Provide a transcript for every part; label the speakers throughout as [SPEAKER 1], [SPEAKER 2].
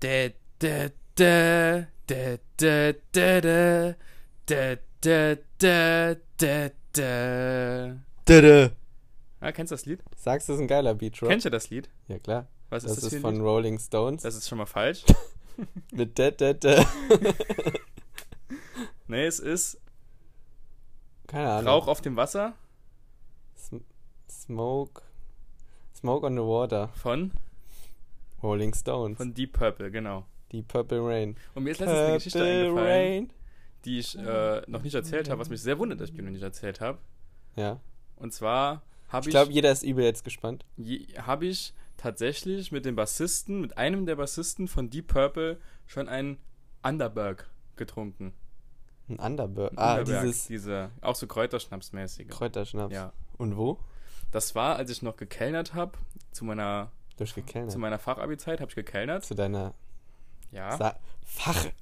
[SPEAKER 1] Da, da, da, da, da, da, da, da, da, da, da, da.
[SPEAKER 2] Dada.
[SPEAKER 1] Ah, kennst du das Lied?
[SPEAKER 2] Sagst du, das ist ein geiler Beat, Drop?
[SPEAKER 1] Kennst du das Lied?
[SPEAKER 2] Ja, klar.
[SPEAKER 1] Was
[SPEAKER 2] Das
[SPEAKER 1] ist das,
[SPEAKER 2] ist von
[SPEAKER 1] Lied?
[SPEAKER 2] Rolling Stones.
[SPEAKER 1] Das ist schon mal falsch.
[SPEAKER 2] Mit da, da, da.
[SPEAKER 1] nee, es ist
[SPEAKER 2] Keine Ahnung.
[SPEAKER 1] Rauch auf dem Wasser
[SPEAKER 2] Sm Smoke. Smoke on the Water.
[SPEAKER 1] von,
[SPEAKER 2] Rolling Stones.
[SPEAKER 1] von Deep Purple, genau.
[SPEAKER 2] Die Purple Rain.
[SPEAKER 1] Und mir ist letztens eine Geschichte
[SPEAKER 2] Purple
[SPEAKER 1] eingefallen,
[SPEAKER 2] Rain.
[SPEAKER 1] die ich äh, noch nicht erzählt habe, was mich sehr wundert, dass ich die noch nicht erzählt habe.
[SPEAKER 2] Ja.
[SPEAKER 1] Und zwar habe
[SPEAKER 2] Ich
[SPEAKER 1] ich,
[SPEAKER 2] glaube, jeder ist übel jetzt gespannt.
[SPEAKER 1] habe ich tatsächlich mit dem Bassisten, mit einem der Bassisten von Deep Purple schon einen Underberg getrunken.
[SPEAKER 2] Ein Underberg.
[SPEAKER 1] Ein
[SPEAKER 2] Ah,
[SPEAKER 1] Underberg,
[SPEAKER 2] dieses
[SPEAKER 1] diese, auch so Kräuterschnapsmäßige.
[SPEAKER 2] Kräuterschnaps.
[SPEAKER 1] Ja.
[SPEAKER 2] Und wo?
[SPEAKER 1] Das war, als ich noch gekellnert habe, zu meiner,
[SPEAKER 2] Durchgekellnert.
[SPEAKER 1] zu meiner Fachabi-Zeit habe ich gekellnert.
[SPEAKER 2] Zu deiner
[SPEAKER 1] Ja,
[SPEAKER 2] Sa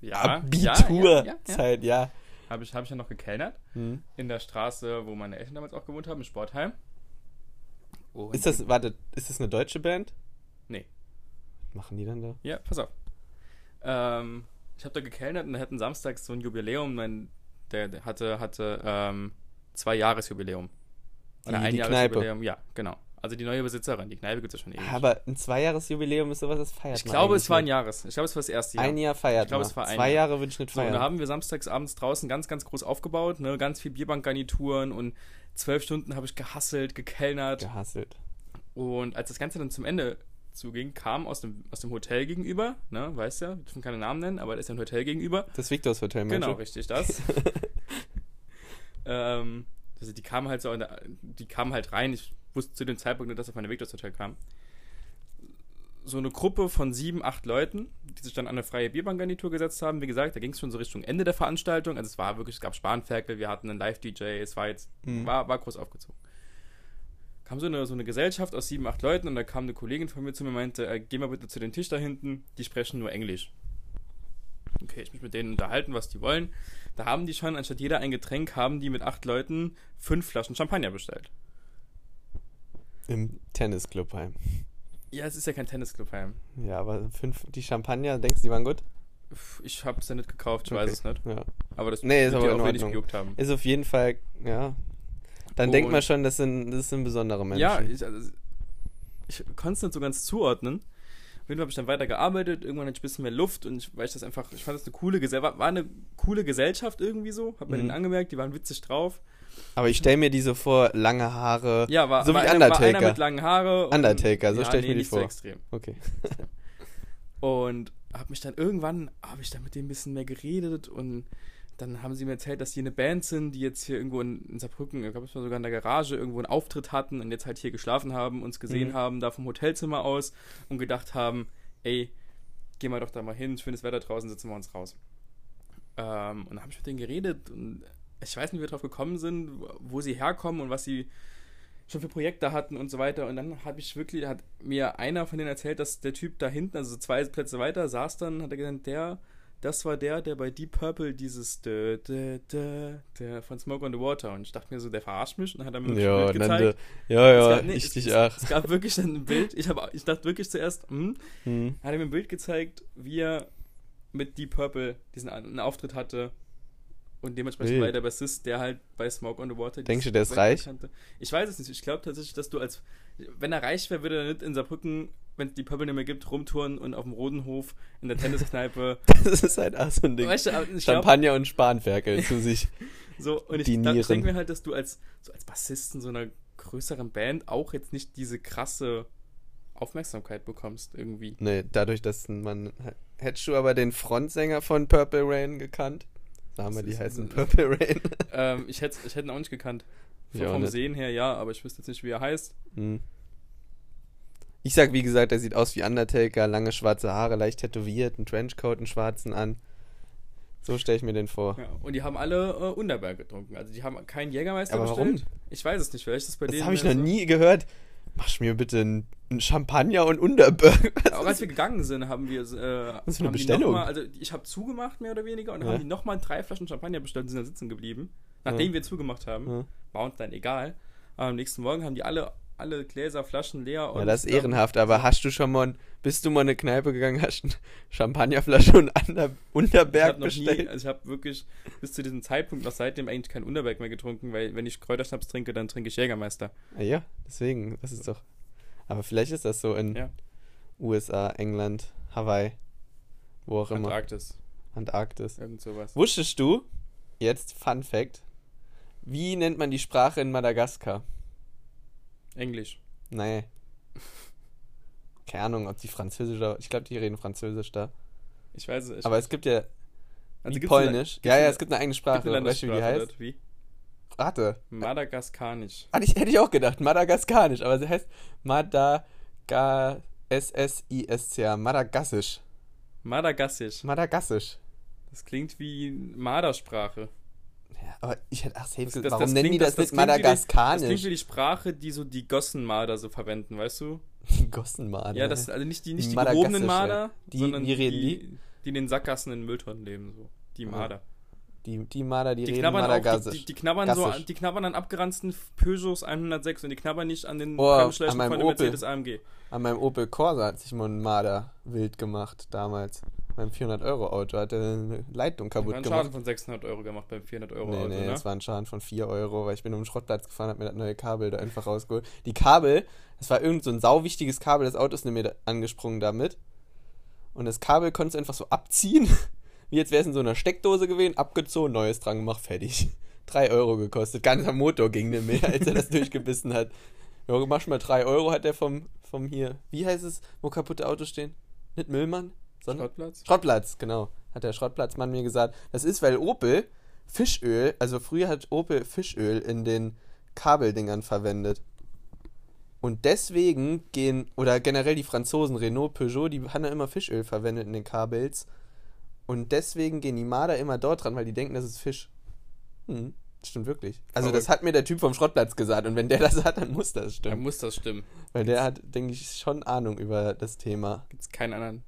[SPEAKER 1] Ja,
[SPEAKER 2] Fachabitur-Zeit, ja.
[SPEAKER 1] habe ich, hab ich ja noch gekellnert.
[SPEAKER 2] Hm.
[SPEAKER 1] In der Straße, wo meine Eltern damals auch gewohnt haben, im Sportheim. Und
[SPEAKER 2] Ist das, warte, ist das eine deutsche Band?
[SPEAKER 1] Nee.
[SPEAKER 2] Was machen die dann da?
[SPEAKER 1] Ja, pass auf. Ähm, ich habe da gekellnert und da hatten samstags so ein Jubiläum. Mein, der, der hatte, hatte ähm, zwei Jahresjubiläum. Oder
[SPEAKER 2] Die-
[SPEAKER 1] ein
[SPEAKER 2] die
[SPEAKER 1] Jahresjubiläum, ja, genau. Also die neue Besitzerin, die Kneipe gibt es ja schon ewig.
[SPEAKER 2] Aber ein Zweijahresjubiläum ist sowas, das feiert
[SPEAKER 1] ich glaube, es war ein. Jahres. Ich glaube, es war das erste Jahr.
[SPEAKER 2] Ein Jahr feiert
[SPEAKER 1] Ich glaube, es war ein
[SPEAKER 2] Zwei
[SPEAKER 1] Jahr.
[SPEAKER 2] Jahre würde ich nicht
[SPEAKER 1] So, und
[SPEAKER 2] feiern.
[SPEAKER 1] da haben wir samstags abends draußen ganz, ganz groß aufgebaut, ne? ganz viel Bierbankgarnituren und zwölf Stunden habe ich gehasselt, gekellnert.
[SPEAKER 2] Gehasselt.
[SPEAKER 1] Und als das Ganze dann zum Ende zuging, kam aus dem, aus dem Hotel gegenüber, ne, weißt ja, wir dürfen keine Namen nennen, aber da ist ja ein Hotel gegenüber.
[SPEAKER 2] Das Victors Hotel, Mensch.
[SPEAKER 1] Genau, richtig, das. ähm, also die kamen halt so, der, die kamen halt rein, ich wusste zu dem Zeitpunkt nicht, dass auf meine Victors Hotel kam. So eine Gruppe von sieben, acht Leuten, die sich dann an eine freie Bierbankgarnitur gesetzt haben. Wie gesagt, da ging es schon so Richtung Ende der Veranstaltung. Also es war wirklich, es gab Spanferkel, wir hatten einen Live-DJ, es war jetzt,
[SPEAKER 2] Mhm.
[SPEAKER 1] war, war groß aufgezogen. Kam so eine, so eine Gesellschaft aus sieben, acht Leuten und da kam eine Kollegin von mir zu mir und meinte, äh, geh mal bitte zu den Tisch da hinten, die sprechen nur Englisch. Okay, ich mich mit denen unterhalten, was die wollen. Da haben die schon, anstatt jeder ein Getränk, haben die mit acht Leuten fünf Flaschen Champagner bestellt.
[SPEAKER 2] Im Tennisclub heim.
[SPEAKER 1] Ja, es ist ja kein Tennisclub heim.
[SPEAKER 2] Ja, aber fünf, die Champagner, denkst du, die waren gut?
[SPEAKER 1] Ich hab's ja nicht gekauft, ich
[SPEAKER 2] Okay.
[SPEAKER 1] weiß es nicht.
[SPEAKER 2] Ja.
[SPEAKER 1] Aber das
[SPEAKER 2] Nee, ist aber
[SPEAKER 1] auch wenig gejuckt haben.
[SPEAKER 2] Ist auf jeden Fall, ja. Dann denkt
[SPEAKER 1] Und-
[SPEAKER 2] man schon, das sind, das sind besondere Menschen.
[SPEAKER 1] Ja, ich, also, ich konnte es nicht so ganz zuordnen. Auf jeden Fall habe ich dann weiter gearbeitet, irgendwann hatte ich ein bisschen mehr Luft und ich, weil ich das einfach, ich fand das eine coole Gesellschaft, war eine coole Gesellschaft irgendwie so, hab mir
[SPEAKER 2] Mhm.
[SPEAKER 1] den angemerkt, die waren witzig drauf.
[SPEAKER 2] aber ich stelle mir die so vor, lange Haare.
[SPEAKER 1] Ja, war,
[SPEAKER 2] So
[SPEAKER 1] war,
[SPEAKER 2] wie
[SPEAKER 1] einer, war
[SPEAKER 2] Undertaker.
[SPEAKER 1] einer mit langen Haare. und-
[SPEAKER 2] Undertaker, so
[SPEAKER 1] ja,
[SPEAKER 2] stell ich
[SPEAKER 1] nee,
[SPEAKER 2] mir die vor.
[SPEAKER 1] So extrem.
[SPEAKER 2] Okay.
[SPEAKER 1] Und habe mich dann irgendwann, habe ich dann mit denen ein bisschen mehr geredet und dann haben sie mir erzählt, dass die eine Band sind, die jetzt hier irgendwo in, in Saarbrücken, ich glaube, es war sogar in der Garage, irgendwo einen Auftritt hatten und jetzt halt hier geschlafen haben, uns gesehen
[SPEAKER 2] Mhm.
[SPEAKER 1] haben, da vom Hotelzimmer aus und gedacht haben, ey, gehen wir doch da mal hin, schönes Wetter draußen, sitzen wir uns raus. Ähm, und dann habe ich mit denen geredet und ich weiß nicht, wie wir drauf gekommen sind, wo sie herkommen und was sie schon für Projekte hatten und so weiter. Und dann habe ich wirklich, hat mir einer von denen erzählt, dass der Typ da hinten, also so zwei Plätze weiter, saß dann, hat er gesagt, der, das war der, der bei Deep Purple dieses dö, dö, dö, der von Smoke on the Water. Und ich dachte mir so, der verarscht mich und dann hat er mir
[SPEAKER 2] Ja,
[SPEAKER 1] ein Bild gezeigt.
[SPEAKER 2] nannte, ja,
[SPEAKER 1] Es
[SPEAKER 2] ja,
[SPEAKER 1] gab- nee,
[SPEAKER 2] ich
[SPEAKER 1] es,
[SPEAKER 2] dich
[SPEAKER 1] es, gab wirklich dann ein Bild, ich, hab, ich dachte wirklich zuerst, hm,
[SPEAKER 2] Hm.
[SPEAKER 1] hat er mir ein Bild gezeigt, wie er mit Deep Purple diesen einen Auftritt hatte. Und dementsprechend war er der Bassist, der halt bei Smoke on the Water.
[SPEAKER 2] Denkst du, der ist reich?
[SPEAKER 1] kannte. Ich weiß es nicht. Ich glaube tatsächlich, dass du als. Wenn er reich wäre, würde er nicht in Saarbrücken, wenn es die Purple nicht mehr gibt, rumtouren und auf dem Rodenhof in der Tenniskneipe.
[SPEAKER 2] Das ist halt auch so ein Ding.
[SPEAKER 1] weißt du, ich glaub,
[SPEAKER 2] Champagner und Spanferkel zu sich.
[SPEAKER 1] so, und ich, denke mir halt, dass du als, so als Bassist in so einer größeren Band auch jetzt nicht diese krasse Aufmerksamkeit bekommst, irgendwie.
[SPEAKER 2] Nee, dadurch, dass man. Hättest du aber den Frontsänger von Purple Rain gekannt? Sagen wir, die heißen Purple Rain.
[SPEAKER 1] ähm, ich hätte ich ihn auch nicht gekannt.
[SPEAKER 2] Ja,
[SPEAKER 1] vom
[SPEAKER 2] nicht.
[SPEAKER 1] Sehen her ja, aber ich wüsste jetzt nicht, wie er heißt.
[SPEAKER 2] Hm. Ich sag, wie gesagt, er sieht aus wie Undertaker, lange schwarze Haare, leicht tätowiert, einen Trenchcoat, einen schwarzen an. So stelle ich mir den vor.
[SPEAKER 1] Ja, und die haben alle äh, Unterberg getrunken. Also die haben keinen Jägermeister
[SPEAKER 2] Aber warum?
[SPEAKER 1] bestellt. Ich weiß es nicht, vielleicht ist das bei
[SPEAKER 2] Das
[SPEAKER 1] denen.
[SPEAKER 2] habe ich noch
[SPEAKER 1] so-
[SPEAKER 2] nie gehört. Mach mir bitte einen einen Champagner und Unterberg.
[SPEAKER 1] Auch als wir gegangen sind, haben wir. Äh,
[SPEAKER 2] Was für eine Bestellung?
[SPEAKER 1] Mal, also ich habe zugemacht, mehr oder weniger, und dann
[SPEAKER 2] Ja.
[SPEAKER 1] haben die nochmal drei Flaschen Champagner bestellt und sind da sitzen geblieben. Nachdem
[SPEAKER 2] Ja.
[SPEAKER 1] wir zugemacht haben.
[SPEAKER 2] Ja.
[SPEAKER 1] War uns dann egal. Aber am nächsten Morgen haben die alle alle Gläser, Flaschen leer.
[SPEAKER 2] Ja, das ist ehrenhaft, aber hast du schon mal, bist du mal in eine Kneipe gegangen, hast eine Champagnerflasche und Ander
[SPEAKER 1] Ich
[SPEAKER 2] Unterberg
[SPEAKER 1] habe noch nie,
[SPEAKER 2] bestellt?
[SPEAKER 1] also ich habe wirklich bis zu diesem Zeitpunkt noch seitdem eigentlich kein Unterberg mehr getrunken, weil wenn ich Kräuterschnaps trinke, dann trinke ich Jägermeister.
[SPEAKER 2] Ah Ja, deswegen, das ist doch. Aber vielleicht ist das so in
[SPEAKER 1] Ja.
[SPEAKER 2] USA, England, Hawaii, wo auch immer,
[SPEAKER 1] Antarktis,
[SPEAKER 2] Antarktis.
[SPEAKER 1] irgend sowas.
[SPEAKER 2] Wusstest du, jetzt Fun Fact, wie nennt man die Sprache in Madagaskar?
[SPEAKER 1] Englisch.
[SPEAKER 2] Nee. Keine Ahnung, ob die Französisch oder. Ich glaube, die reden Französisch da.
[SPEAKER 1] Ich weiß es. Ich,
[SPEAKER 2] Aber es gibt ja.
[SPEAKER 1] also
[SPEAKER 2] wie Polnisch.
[SPEAKER 1] Eine,
[SPEAKER 2] ja, ja, es gibt eine eigene
[SPEAKER 1] gibt
[SPEAKER 2] Sprache.
[SPEAKER 1] eine
[SPEAKER 2] Weißt du, wie die heißt?
[SPEAKER 1] wie?
[SPEAKER 2] Warte.
[SPEAKER 1] Madagaskanisch.
[SPEAKER 2] Hatte ich, hätte ich auch gedacht. Madagaskanisch. Aber sie heißt Madaga. S-S-I-S-C-A. Madagassisch.
[SPEAKER 1] Madagassisch.
[SPEAKER 2] Madagassisch.
[SPEAKER 1] Das klingt wie Mardersprache.
[SPEAKER 2] Ja, aber ich hätte. Ach, safe
[SPEAKER 1] Das- das-
[SPEAKER 2] Warum
[SPEAKER 1] das
[SPEAKER 2] nennen die
[SPEAKER 1] klingt-
[SPEAKER 2] das,
[SPEAKER 1] das-
[SPEAKER 2] nicht
[SPEAKER 1] die- Das klingt
[SPEAKER 2] Madagaskanisch?
[SPEAKER 1] wie die Sprache, die so die Gossenmarder so verwenden, weißt du?
[SPEAKER 2] Gossenmarder.
[SPEAKER 1] Ja, das also nicht die, nicht die gehobenen Marder,
[SPEAKER 2] Die-
[SPEAKER 1] sondern
[SPEAKER 2] reden
[SPEAKER 1] die, die in den Sackgassen in Mülltonnen leben, so. Die. Marder.
[SPEAKER 2] Die, die Marder, die,
[SPEAKER 1] Die
[SPEAKER 2] reden
[SPEAKER 1] knabbern auch, die,
[SPEAKER 2] Madagassisch.
[SPEAKER 1] die, die knabbern so, an- die knabbern an abgeranzten Peugeots 106 und die knabbern nicht an den
[SPEAKER 2] Oh,
[SPEAKER 1] von dem
[SPEAKER 2] Opel.
[SPEAKER 1] Mercedes AMG.
[SPEAKER 2] An meinem Opel Corsa hat sich mal ein Marder wild gemacht damals. Beim 400-Euro-Auto hat er eine Leitung kaputt
[SPEAKER 1] einen
[SPEAKER 2] gemacht.
[SPEAKER 1] Schaden von 600 Euro gemacht beim 400 Euro
[SPEAKER 2] Nee,
[SPEAKER 1] Auto,
[SPEAKER 2] nee,
[SPEAKER 1] ne?
[SPEAKER 2] es war ein Schaden von 4 Euro, weil ich bin um den Schrottplatz gefahren, hab mir das neue Kabel da einfach rausgeholt. Die Kabel, das war irgend so ein sauwichtiges Kabel, das Auto ist mir da angesprungen damit. Und das Kabel konntest du einfach so abziehen, wie jetzt wäre es in so einer Steckdose gewesen, abgezogen, neues dran gemacht, fertig. 3 Euro gekostet, ganzer Motor ging nicht mehr, als er das durchgebissen hat. Ja, mach mal 3 Euro hat er vom, vom hier, wie heißt es, wo kaputte Autos stehen? Nicht Müllmann, sondern
[SPEAKER 1] Schrottplatz?
[SPEAKER 2] Schrottplatz, genau. Hat der Schrottplatzmann mir gesagt. Das ist, weil Opel Fischöl, also früher hat Opel Fischöl in den Kabeldingern verwendet. Und deswegen gehen, oder generell die Franzosen, Renault, Peugeot, die haben ja immer Fischöl verwendet in den Kabels. Und deswegen gehen die Marder immer dort dran, weil die denken, das ist Fisch. Hm, das stimmt wirklich. Also das
[SPEAKER 1] Verrückt.
[SPEAKER 2] hat mir der Typ vom Schrottplatz gesagt. Und wenn der das hat, dann muss das
[SPEAKER 1] Da
[SPEAKER 2] stimmen.
[SPEAKER 1] muss das stimmen.
[SPEAKER 2] Weil der hat, denke ich, schon Ahnung über das Thema.
[SPEAKER 1] Gibt's keinen anderen.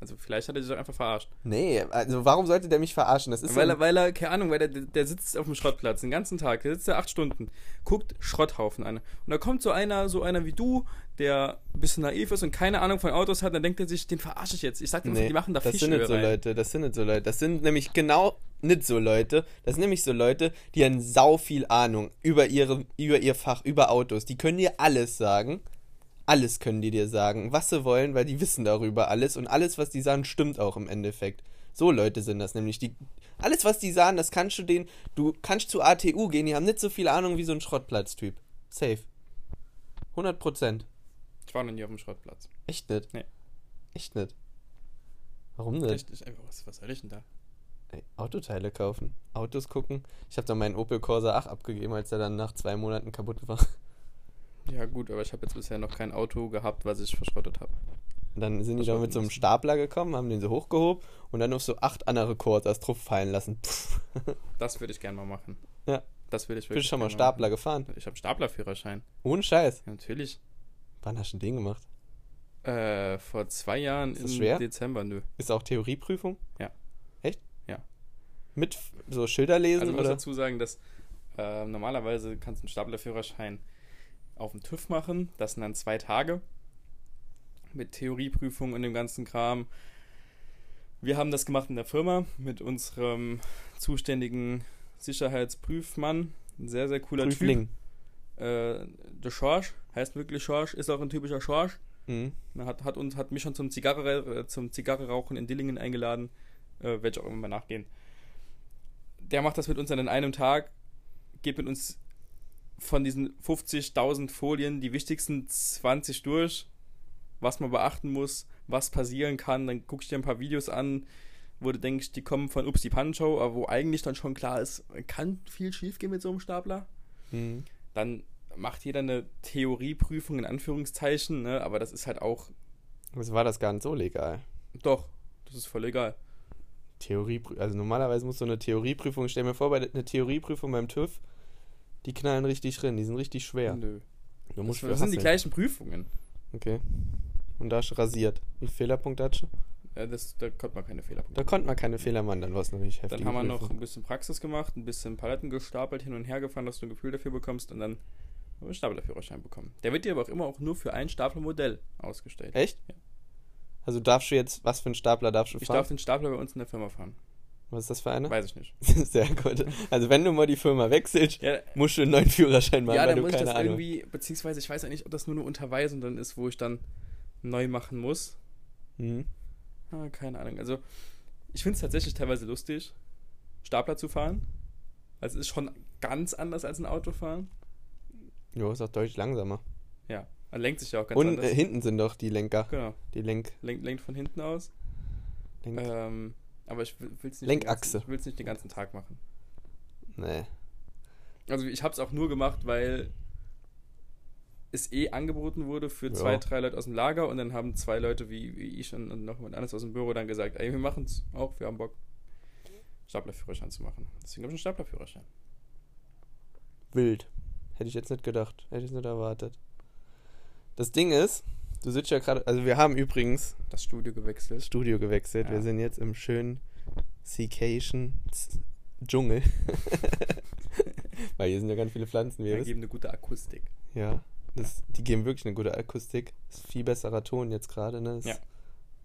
[SPEAKER 1] Also vielleicht hat er sich doch einfach verarscht.
[SPEAKER 2] Nee, also warum sollte der mich verarschen? Das ist
[SPEAKER 1] Weil er, weil er, keine Ahnung, weil der, der sitzt auf dem Schrottplatz den ganzen Tag, der sitzt da acht Stunden, guckt Schrotthaufen an. Und da kommt so einer, so einer wie du, der ein bisschen naiv ist und keine Ahnung von Autos hat, dann denkt er sich, den verarsche ich jetzt. Ich sag dir,
[SPEAKER 2] Nee,
[SPEAKER 1] die machen da
[SPEAKER 2] das sind nicht so
[SPEAKER 1] rein.
[SPEAKER 2] Leute, das sind nicht so Leute. Das sind nämlich genau nicht so Leute. Das sind nämlich so Leute, die haben sau viel Ahnung über ihre, über ihr Fach, über Autos. Die können dir alles sagen. Alles können die dir sagen, was sie wollen, weil die wissen darüber alles und alles, was die sagen, stimmt auch im Endeffekt. So Leute sind das nämlich. Die, alles, was die sagen, das kannst du denen. Du kannst zu ATU gehen, die haben nicht so viel Ahnung wie so ein Schrottplatztyp. Safe. 100 Prozent.
[SPEAKER 1] Ich war noch nie auf dem Schrottplatz.
[SPEAKER 2] Echt nicht?
[SPEAKER 1] Nee.
[SPEAKER 2] Echt nicht? Warum nicht?
[SPEAKER 1] Echt, ich, einfach, was, was soll ich denn da?
[SPEAKER 2] Ey, Autoteile kaufen, Autos gucken. Ich habe dann meinen Opel Corsa 8 abgegeben, als er dann nach zwei Monaten kaputt war.
[SPEAKER 1] Ja gut, aber ich habe jetzt bisher noch kein Auto gehabt, was ich verschrottet habe.
[SPEAKER 2] Dann sind die da mit so einem. Stapler gekommen, haben den so hochgehoben und dann auf so acht andere Corsas drauf fallen lassen. Pff,
[SPEAKER 1] Das würde ich gerne mal machen.
[SPEAKER 2] Ja.
[SPEAKER 1] Das würde ich
[SPEAKER 2] bist du
[SPEAKER 1] wirklich
[SPEAKER 2] schon mal Stapler gefahren?
[SPEAKER 1] machen. Ich habe Staplerführerschein.
[SPEAKER 2] Ohne Scheiß.
[SPEAKER 1] Ja, natürlich.
[SPEAKER 2] Wann hast du den gemacht?
[SPEAKER 1] Äh, vor zwei Jahren
[SPEAKER 2] Ist das
[SPEAKER 1] im
[SPEAKER 2] schwer?
[SPEAKER 1] Dezember, nö.
[SPEAKER 2] Ist auch Theorieprüfung?
[SPEAKER 1] Ja.
[SPEAKER 2] Echt?
[SPEAKER 1] Ja.
[SPEAKER 2] Mit so Schilder lesen
[SPEAKER 1] Also ich muss
[SPEAKER 2] oder?
[SPEAKER 1] dazu sagen, dass äh, normalerweise kannst du einen Staplerführerschein auf dem TÜV machen. Das sind dann zwei Tage mit Theorieprüfung und dem ganzen Kram. Wir haben das gemacht in der Firma mit unserem zuständigen Sicherheitsprüfmann. Ein sehr, sehr cooler
[SPEAKER 2] Prüfling.
[SPEAKER 1] Typ. Äh, der Schorsch, heißt wirklich Schorsch, ist auch ein typischer Schorsch.
[SPEAKER 2] Mhm.
[SPEAKER 1] Hat, hat, uns, hat mich schon zum Zigarre, äh, zum Zigarre-Rauchen in Dillingen eingeladen. Äh, Werde ich auch immer mal nachgehen. Der macht das mit uns dann in einem Tag, geht mit uns von diesen 50.000 Folien die wichtigsten 20 durch, was man beachten muss, was passieren kann. Dann guckst du dir ein paar Videos an, wo du denkst, die kommen von Ups die Pancho, aber wo eigentlich dann schon klar ist, kann viel schief gehen mit so einem Stapler
[SPEAKER 2] Mhm.
[SPEAKER 1] dann macht jeder eine Theorieprüfung in Anführungszeichen, ne? aber das ist halt auch,
[SPEAKER 2] Also war das gar nicht so legal.
[SPEAKER 1] doch, das ist voll egal.
[SPEAKER 2] Theorieprüfung, also normalerweise muss so eine Theorieprüfung, stell mir vor, bei eine Theorieprüfung beim TÜV, die knallen richtig drin, die sind richtig schwer.
[SPEAKER 1] Nö.
[SPEAKER 2] Du
[SPEAKER 1] Das,
[SPEAKER 2] musst für
[SPEAKER 1] das sind die gleichen Prüfungen.
[SPEAKER 2] Okay. Und da hast rasiert. Wie hast du?
[SPEAKER 1] Ja, das, da konnte man keine Fehlerpunkte.
[SPEAKER 2] Da konnte man keine Fehler machen, dann war es nämlich heftig.
[SPEAKER 1] Dann haben wir noch ein bisschen Praxis gemacht, ein bisschen Paletten gestapelt, hin und her gefahren, dass du ein Gefühl dafür bekommst und dann einen Staplerführerschein bekommen. Der wird dir aber auch immer auch nur für ein Staplermodell ausgestellt.
[SPEAKER 2] Echt?
[SPEAKER 1] Ja.
[SPEAKER 2] Also darfst du jetzt, was für einen Stapler darfst du
[SPEAKER 1] Ich
[SPEAKER 2] fahren?
[SPEAKER 1] darf den Stapler bei uns in der Firma fahren.
[SPEAKER 2] Was ist das für eine?
[SPEAKER 1] Weiß ich nicht.
[SPEAKER 2] Sehr gut. Also wenn du mal die Firma wechselst,
[SPEAKER 1] Ja,
[SPEAKER 2] musst du einen neuen Führerschein machen,
[SPEAKER 1] ja dann muss ich das
[SPEAKER 2] Ahnung
[SPEAKER 1] irgendwie, beziehungsweise ich weiß ja nicht, ob das nur eine Unterweisung dann ist, wo ich dann neu machen muss.
[SPEAKER 2] Mhm.
[SPEAKER 1] Ah, keine Ahnung. Also, ich finde es tatsächlich teilweise lustig, Stapler zu fahren. Also, es ist schon ganz anders als ein Autofahren.
[SPEAKER 2] Jo, ist auch deutlich langsamer.
[SPEAKER 1] Ja, man lenkt sich ja auch ganz
[SPEAKER 2] Und
[SPEAKER 1] anders.
[SPEAKER 2] äh, hinten sind doch die Lenker.
[SPEAKER 1] genau,
[SPEAKER 2] Die Lenk.
[SPEAKER 1] lenkt, lenkt von hinten aus.
[SPEAKER 2] Lenk
[SPEAKER 1] Ähm, aber ich will es nicht,
[SPEAKER 2] Lenkachse.
[SPEAKER 1] Den ganzen- ich will's nicht den ganzen Tag machen.
[SPEAKER 2] nee.
[SPEAKER 1] Also, ich habe es auch nur gemacht, weil es eh angeboten wurde für
[SPEAKER 2] Ja.
[SPEAKER 1] zwei, drei Leute aus dem Lager und dann haben zwei Leute wie, wie ich und, und noch jemand anderes aus dem Büro dann gesagt, ey, wir machen es auch, wir haben Bock, Staplerführerschein zu machen. Deswegen habe ich einen Staplerführerschein.
[SPEAKER 2] Wild. Hätte ich jetzt nicht gedacht. Hätte ich nicht erwartet. Das Ding ist, du sitzt ja gerade. Also, wir haben übrigens
[SPEAKER 1] Das Studio gewechselt.
[SPEAKER 2] das Studio gewechselt.
[SPEAKER 1] Ja.
[SPEAKER 2] Wir sind jetzt im schönen Seacation Dschungel. Weil hier sind ja ganz viele Pflanzen,
[SPEAKER 1] Wir
[SPEAKER 2] wisst.
[SPEAKER 1] geben eine gute Akustik.
[SPEAKER 2] Ja, das, die geben wirklich eine gute Akustik. Ist viel besserer Ton jetzt gerade, ne? Ist
[SPEAKER 1] Ja.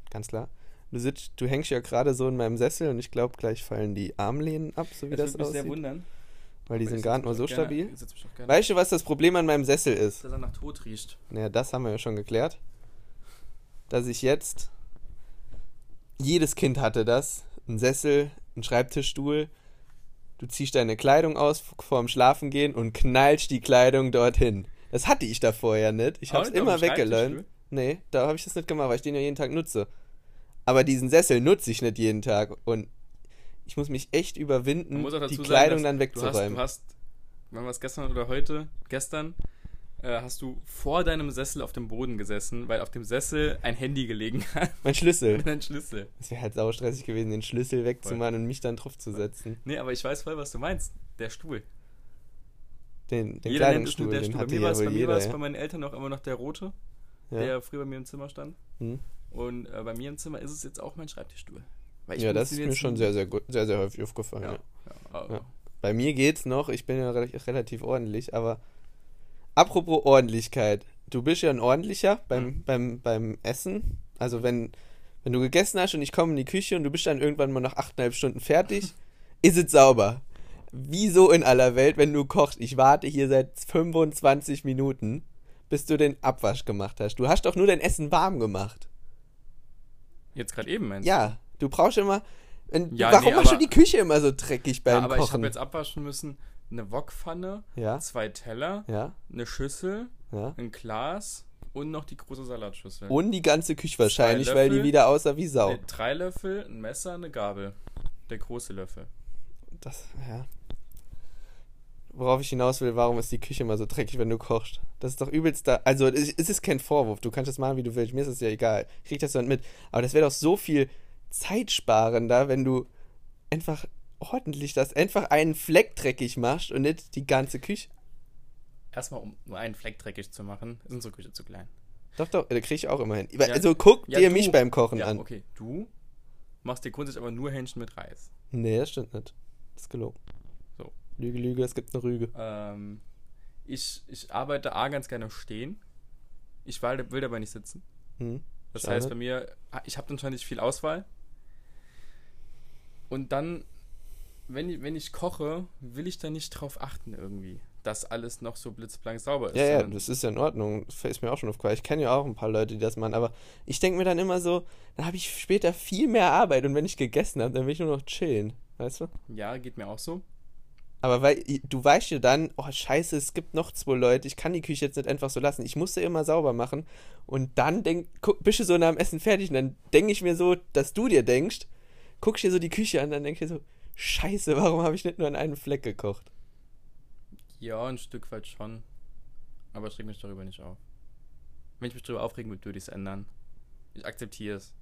[SPEAKER 2] Ganz klar. Du sitzt, du hängst ja gerade so in meinem Sessel und ich glaube, gleich fallen die Armlehnen ab, so wie
[SPEAKER 1] Das,
[SPEAKER 2] das,
[SPEAKER 1] würde mich sehr
[SPEAKER 2] aussieht.
[SPEAKER 1] wundern.
[SPEAKER 2] Weil die
[SPEAKER 1] weil
[SPEAKER 2] sind nicht mal
[SPEAKER 1] mich
[SPEAKER 2] so
[SPEAKER 1] gerne-
[SPEAKER 2] stabil. Weißt du, was das Problem an meinem Sessel ist?
[SPEAKER 1] Dass er nach Tod riecht.
[SPEAKER 2] Naja, das haben wir ja schon geklärt. Dass ich jetzt. Jedes Kind hatte das. Ein Sessel, ein Schreibtischstuhl. Du ziehst deine Kleidung aus vorm Schlafengehen und knallst die Kleidung dorthin. Das hatte ich da vorher nicht. Ich hab's
[SPEAKER 1] auf
[SPEAKER 2] immer weggelernt.
[SPEAKER 1] Schreibtischstuhl?
[SPEAKER 2] Nee, da habe ich das nicht gemacht, weil ich den ja jeden Tag nutze. Aber diesen Sessel nutze ich nicht jeden Tag. Und ich muss mich echt überwinden,
[SPEAKER 1] muss auch dazu
[SPEAKER 2] die Kleidung dann
[SPEAKER 1] Du hast,
[SPEAKER 2] wegzuräumen.
[SPEAKER 1] du hast, wann war es gestern oder heute? Gestern äh, hast du vor deinem Sessel auf dem Boden gesessen, weil auf dem Sessel ein Handy gelegen hat
[SPEAKER 2] mein Schlüssel.
[SPEAKER 1] einem Schlüssel.
[SPEAKER 2] Es wäre halt saustressig gewesen, den Schlüssel wegzumachen und mich dann drauf zu setzen.
[SPEAKER 1] Nee, aber ich weiß voll, was du meinst. Der Stuhl.
[SPEAKER 2] Den, den
[SPEAKER 1] Jeder
[SPEAKER 2] Kleidungsstuhl, den
[SPEAKER 1] Stuhl. Bei mir war es bei, mir
[SPEAKER 2] jeder,
[SPEAKER 1] war es
[SPEAKER 2] ja.
[SPEAKER 1] bei meinen Eltern auch immer noch der rote,
[SPEAKER 2] Ja.
[SPEAKER 1] der früher bei mir im Zimmer stand.
[SPEAKER 2] Hm.
[SPEAKER 1] Und äh, bei mir im Zimmer ist es jetzt auch mein Schreibtischstuhl. Weil ich
[SPEAKER 2] ja, das ist mir schon sehr, sehr gut, sehr, sehr häufig aufgefallen.
[SPEAKER 1] Ja,
[SPEAKER 2] Ja.
[SPEAKER 1] ja.
[SPEAKER 2] Bei mir geht's noch, ich bin ja re relativ ordentlich, aber apropos Ordentlichkeit, du bist ja ein ordentlicher beim,
[SPEAKER 1] Mhm.
[SPEAKER 2] beim, beim Essen. Also wenn, wenn du gegessen hast und ich komme in die Küche und du bist dann irgendwann mal nach achteinhalb Stunden fertig, ist es sauber. Wieso in aller Welt, wenn du kochst? Ich warte hier seit 25 Minuten, bis du den Abwasch gemacht hast. Du hast doch nur dein Essen warm gemacht.
[SPEAKER 1] Jetzt gerade eben meinst
[SPEAKER 2] Ja, du brauchst immer. wenn-
[SPEAKER 1] Ja,
[SPEAKER 2] warum
[SPEAKER 1] nee,
[SPEAKER 2] machst du die Küche immer so dreckig beim
[SPEAKER 1] Ja, aber ich
[SPEAKER 2] Kochen?
[SPEAKER 1] habe jetzt abwaschen müssen eine Wokpfanne,
[SPEAKER 2] ja,
[SPEAKER 1] zwei Teller,
[SPEAKER 2] ja,
[SPEAKER 1] eine Schüssel,
[SPEAKER 2] ja.
[SPEAKER 1] ein Glas und noch die große Salatschüssel.
[SPEAKER 2] Und die ganze Küche wahrscheinlich,
[SPEAKER 1] Zwei
[SPEAKER 2] weil die
[SPEAKER 1] Löffel.
[SPEAKER 2] wieder aussah wie Sau.
[SPEAKER 1] Nee, drei Löffel, ein Messer, eine Gabel. Der große Löffel.
[SPEAKER 2] Das, ja. Worauf ich hinaus will, warum ist die Küche immer so dreckig, wenn du kochst? Das ist doch übelst da. Also, es es ist kein Vorwurf. Du kannst das machen, wie du willst. Mir ist es ja egal. Ich krieg das dann mit. Aber das wäre doch so viel zeitsparender, wenn du einfach ordentlich das, einfach einen Fleck dreckig machst und nicht die ganze Küche.
[SPEAKER 1] Erstmal, um nur einen Fleck dreckig zu machen, ist unsere Küche zu klein.
[SPEAKER 2] Doch, doch, da krieg ich auch immer hin.
[SPEAKER 1] Ja.
[SPEAKER 2] Also, guck
[SPEAKER 1] Ja,
[SPEAKER 2] dir
[SPEAKER 1] du-
[SPEAKER 2] mich beim Kochen
[SPEAKER 1] Ja,
[SPEAKER 2] an.
[SPEAKER 1] okay. Du machst dir grundsätzlich aber nur Hähnchen mit Reis.
[SPEAKER 2] Nee, das stimmt nicht. Das ist gelogen.
[SPEAKER 1] So.
[SPEAKER 2] Lüge, Lüge, es gibt eine Rüge.
[SPEAKER 1] Ähm, ich, ich arbeite A ganz gerne stehen. Ich will, will dabei nicht sitzen.
[SPEAKER 2] Hm.
[SPEAKER 1] Das heißt, bei mir, ich habe dann schon nicht viel Auswahl. Und dann, wenn ich, wenn ich koche, will ich da nicht drauf achten irgendwie, dass alles noch so blitzblank sauber ist.
[SPEAKER 2] Ja, ja, das ist ja in Ordnung. Das ist mir auch schon aufgefallen. Ich kenne ja auch ein paar Leute, die das machen. Aber ich denke mir dann immer so, dann habe ich später viel mehr Arbeit und wenn ich gegessen habe, dann will ich nur noch chillen. Weißt du?
[SPEAKER 1] ja, geht mir auch so.
[SPEAKER 2] Aber weil du weißt ja dann, oh scheiße, es gibt noch zwei Leute, ich kann die Küche jetzt nicht einfach so lassen. Ich muss sie immer sauber machen. Und dann denk, guck, bist du so nach dem Essen fertig und dann denke ich mir so, dass du dir denkst, guckst dir so die Küche an, dann denke ich so, scheiße, warum habe ich nicht nur an einem Fleck gekocht?
[SPEAKER 1] Ja, ein Stück weit schon. Aber ich reg mich darüber nicht auf. Wenn ich mich darüber aufregen würde, würde ich es ändern. Ich akzeptiere es.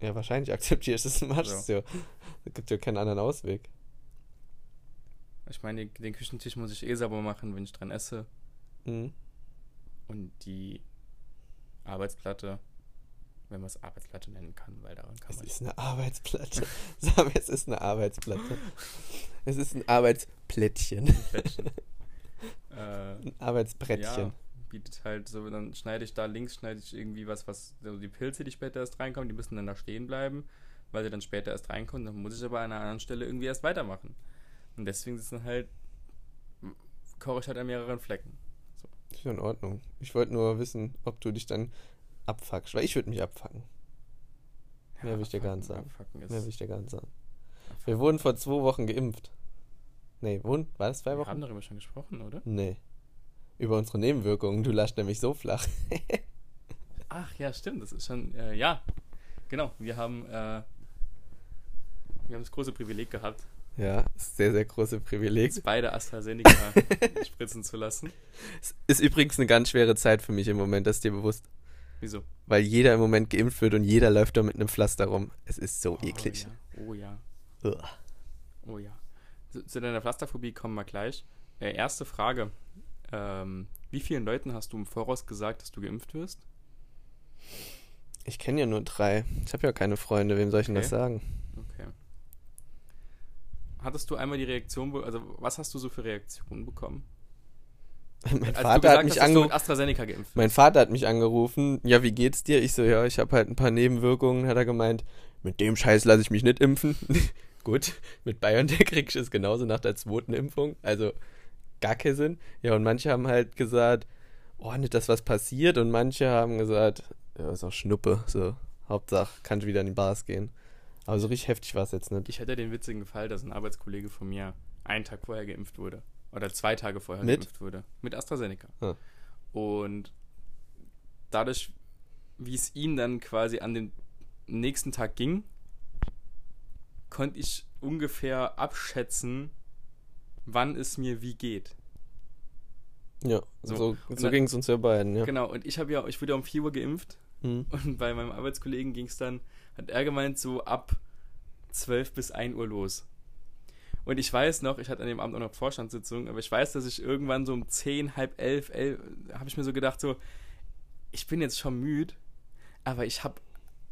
[SPEAKER 2] Ja, wahrscheinlich akzeptierst du es machst es ja. Es gibt ja keinen anderen Ausweg.
[SPEAKER 1] Ich meine, den- den Küchentisch muss ich eh sauber machen, wenn ich dran esse.
[SPEAKER 2] Mhm.
[SPEAKER 1] Und die Arbeitsplatte, wenn man es Arbeitsplatte nennen kann, weil daran kann
[SPEAKER 2] Es
[SPEAKER 1] man
[SPEAKER 2] ist eine Arbeitsplatte. Sag es ist eine Arbeitsplatte. Es ist ein Arbeitsplättchen. Ein Arbeitsbrettchen.
[SPEAKER 1] Ja, bietet halt so, dann schneide ich da links, schneide ich irgendwie was, was, also die Pilze, die später erst reinkommen, die müssen dann da stehen bleiben, weil sie dann später erst reinkommen. Dann muss ich aber an einer anderen Stelle irgendwie erst weitermachen. Und deswegen ist es dann halt, koche ich halt an mehreren Flecken.
[SPEAKER 2] Ist ja in Ordnung. Ich wollte nur wissen, ob du dich dann abfuckst, weil ich würde mich abfucken. Mehr will ich dir gar nicht sagen. Mehr will ich dir gar nicht sagen.
[SPEAKER 1] abfucken.
[SPEAKER 2] Wir wurden vor zwei Wochen geimpft. Nee, wurden, war das zwei
[SPEAKER 1] Wir
[SPEAKER 2] Wochen?
[SPEAKER 1] haben darüber schon gesprochen, oder?
[SPEAKER 2] Nee. Über unsere Nebenwirkungen. Du lachst nämlich so flach.
[SPEAKER 1] Ach ja, stimmt, das ist schon, äh, ja, genau. Wir haben, äh, wir haben das große Privileg gehabt,
[SPEAKER 2] Ja, ist sehr, sehr große Privileg.
[SPEAKER 1] uns beide AstraZeneca spritzen zu lassen.
[SPEAKER 2] Es ist übrigens eine ganz schwere Zeit für mich im Moment, das ist dir bewusst.
[SPEAKER 1] Wieso?
[SPEAKER 2] Weil jeder im Moment geimpft wird und jeder läuft da mit einem Pflaster rum. Es ist so eklig.
[SPEAKER 1] Oh ja,
[SPEAKER 2] Ugh.
[SPEAKER 1] oh ja. Oh ja. Zu, zu deiner Pflasterphobie kommen wir gleich. Äh, erste Frage. Ähm, wie vielen Leuten hast du im Voraus gesagt, dass du geimpft wirst?
[SPEAKER 2] Ich kenne ja nur drei. Ich habe ja keine Freunde. Wem soll ich denn das
[SPEAKER 1] Okay.
[SPEAKER 2] sagen?
[SPEAKER 1] Okay. Hattest du einmal die Reaktion, also was hast du so für Reaktionen bekommen?
[SPEAKER 2] Mein
[SPEAKER 1] Als du
[SPEAKER 2] Vater
[SPEAKER 1] gesagt
[SPEAKER 2] hat mich angerufen.
[SPEAKER 1] mit AstraZeneca geimpft
[SPEAKER 2] Mein Vater hat mich angerufen. Ja, wie geht's dir? Ich so, ja, ich habe halt ein paar Nebenwirkungen. Hat er gemeint, mit dem Scheiß lasse ich mich nicht impfen. Gut, mit BioNTech krieg ich es genauso nach der zweiten Impfung. Also gar keinen Sinn. Ja, und manche haben halt gesagt, oh, nicht, dass was passiert. Und manche haben gesagt, ja, ist auch Schnuppe. So, Hauptsache, kann ich wieder in die Bars gehen. Aber so richtig heftig war es jetzt nicht.
[SPEAKER 1] Ich hatte den witzigen Fall, dass ein Arbeitskollege von mir einen Tag vorher geimpft wurde. Oder zwei Tage vorher
[SPEAKER 2] Mit?
[SPEAKER 1] geimpft wurde. Mit AstraZeneca.
[SPEAKER 2] Ah.
[SPEAKER 1] Und dadurch, wie es ihm dann quasi an den nächsten Tag ging, konnte ich ungefähr abschätzen, wann es mir wie geht.
[SPEAKER 2] Ja,
[SPEAKER 1] So,
[SPEAKER 2] so, so, ging es uns ja beiden, ja.
[SPEAKER 1] Genau, und ich habe ja, ich wurde ja um 4 Uhr geimpft
[SPEAKER 2] Mhm.
[SPEAKER 1] und bei meinem Arbeitskollegen ging es dann, hat er gemeint, so ab 12 bis 1 Uhr los. Und ich weiß noch, ich hatte an dem Abend auch noch Vorstandssitzung, aber ich weiß, dass ich irgendwann so um 10, halb 11, 11, habe ich mir so gedacht, so, ich bin jetzt schon müde, aber ich habe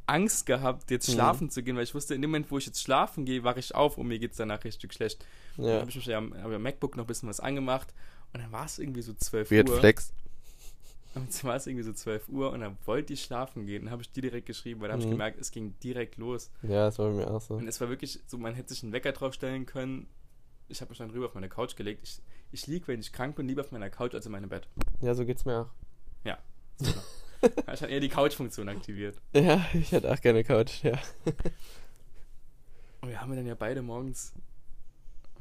[SPEAKER 1] Angst gehabt, jetzt
[SPEAKER 2] Mhm.
[SPEAKER 1] schlafen zu gehen, weil ich wusste, in dem Moment, wo ich jetzt schlafen gehe, wache ich auf und mir geht es danach richtig schlecht. Dann
[SPEAKER 2] Ja,
[SPEAKER 1] habe ich mich ja am, am MacBook noch ein bisschen was angemacht und dann war es irgendwie so 12
[SPEAKER 2] Weird
[SPEAKER 1] Uhr.
[SPEAKER 2] Flex.
[SPEAKER 1] Und zwar war es irgendwie so 12 Uhr und dann wollte ich schlafen gehen. Dann habe ich die direkt geschrieben, weil da habe ich
[SPEAKER 2] Mhm.
[SPEAKER 1] gemerkt, es ging direkt los.
[SPEAKER 2] Ja, das war bei mir auch so.
[SPEAKER 1] Und es war wirklich so, man hätte sich einen Wecker draufstellen können. Ich habe mich dann rüber auf meine Couch gelegt. Ich, ich liege, wenn ich krank bin, lieber auf meiner Couch als in meinem Bett.
[SPEAKER 2] Ja, so geht's mir auch.
[SPEAKER 1] So. ich habe eher die Couch-Funktion aktiviert.
[SPEAKER 2] Ja, ich hätte auch gerne Couch, ja.
[SPEAKER 1] Und wir haben dann ja beide morgens.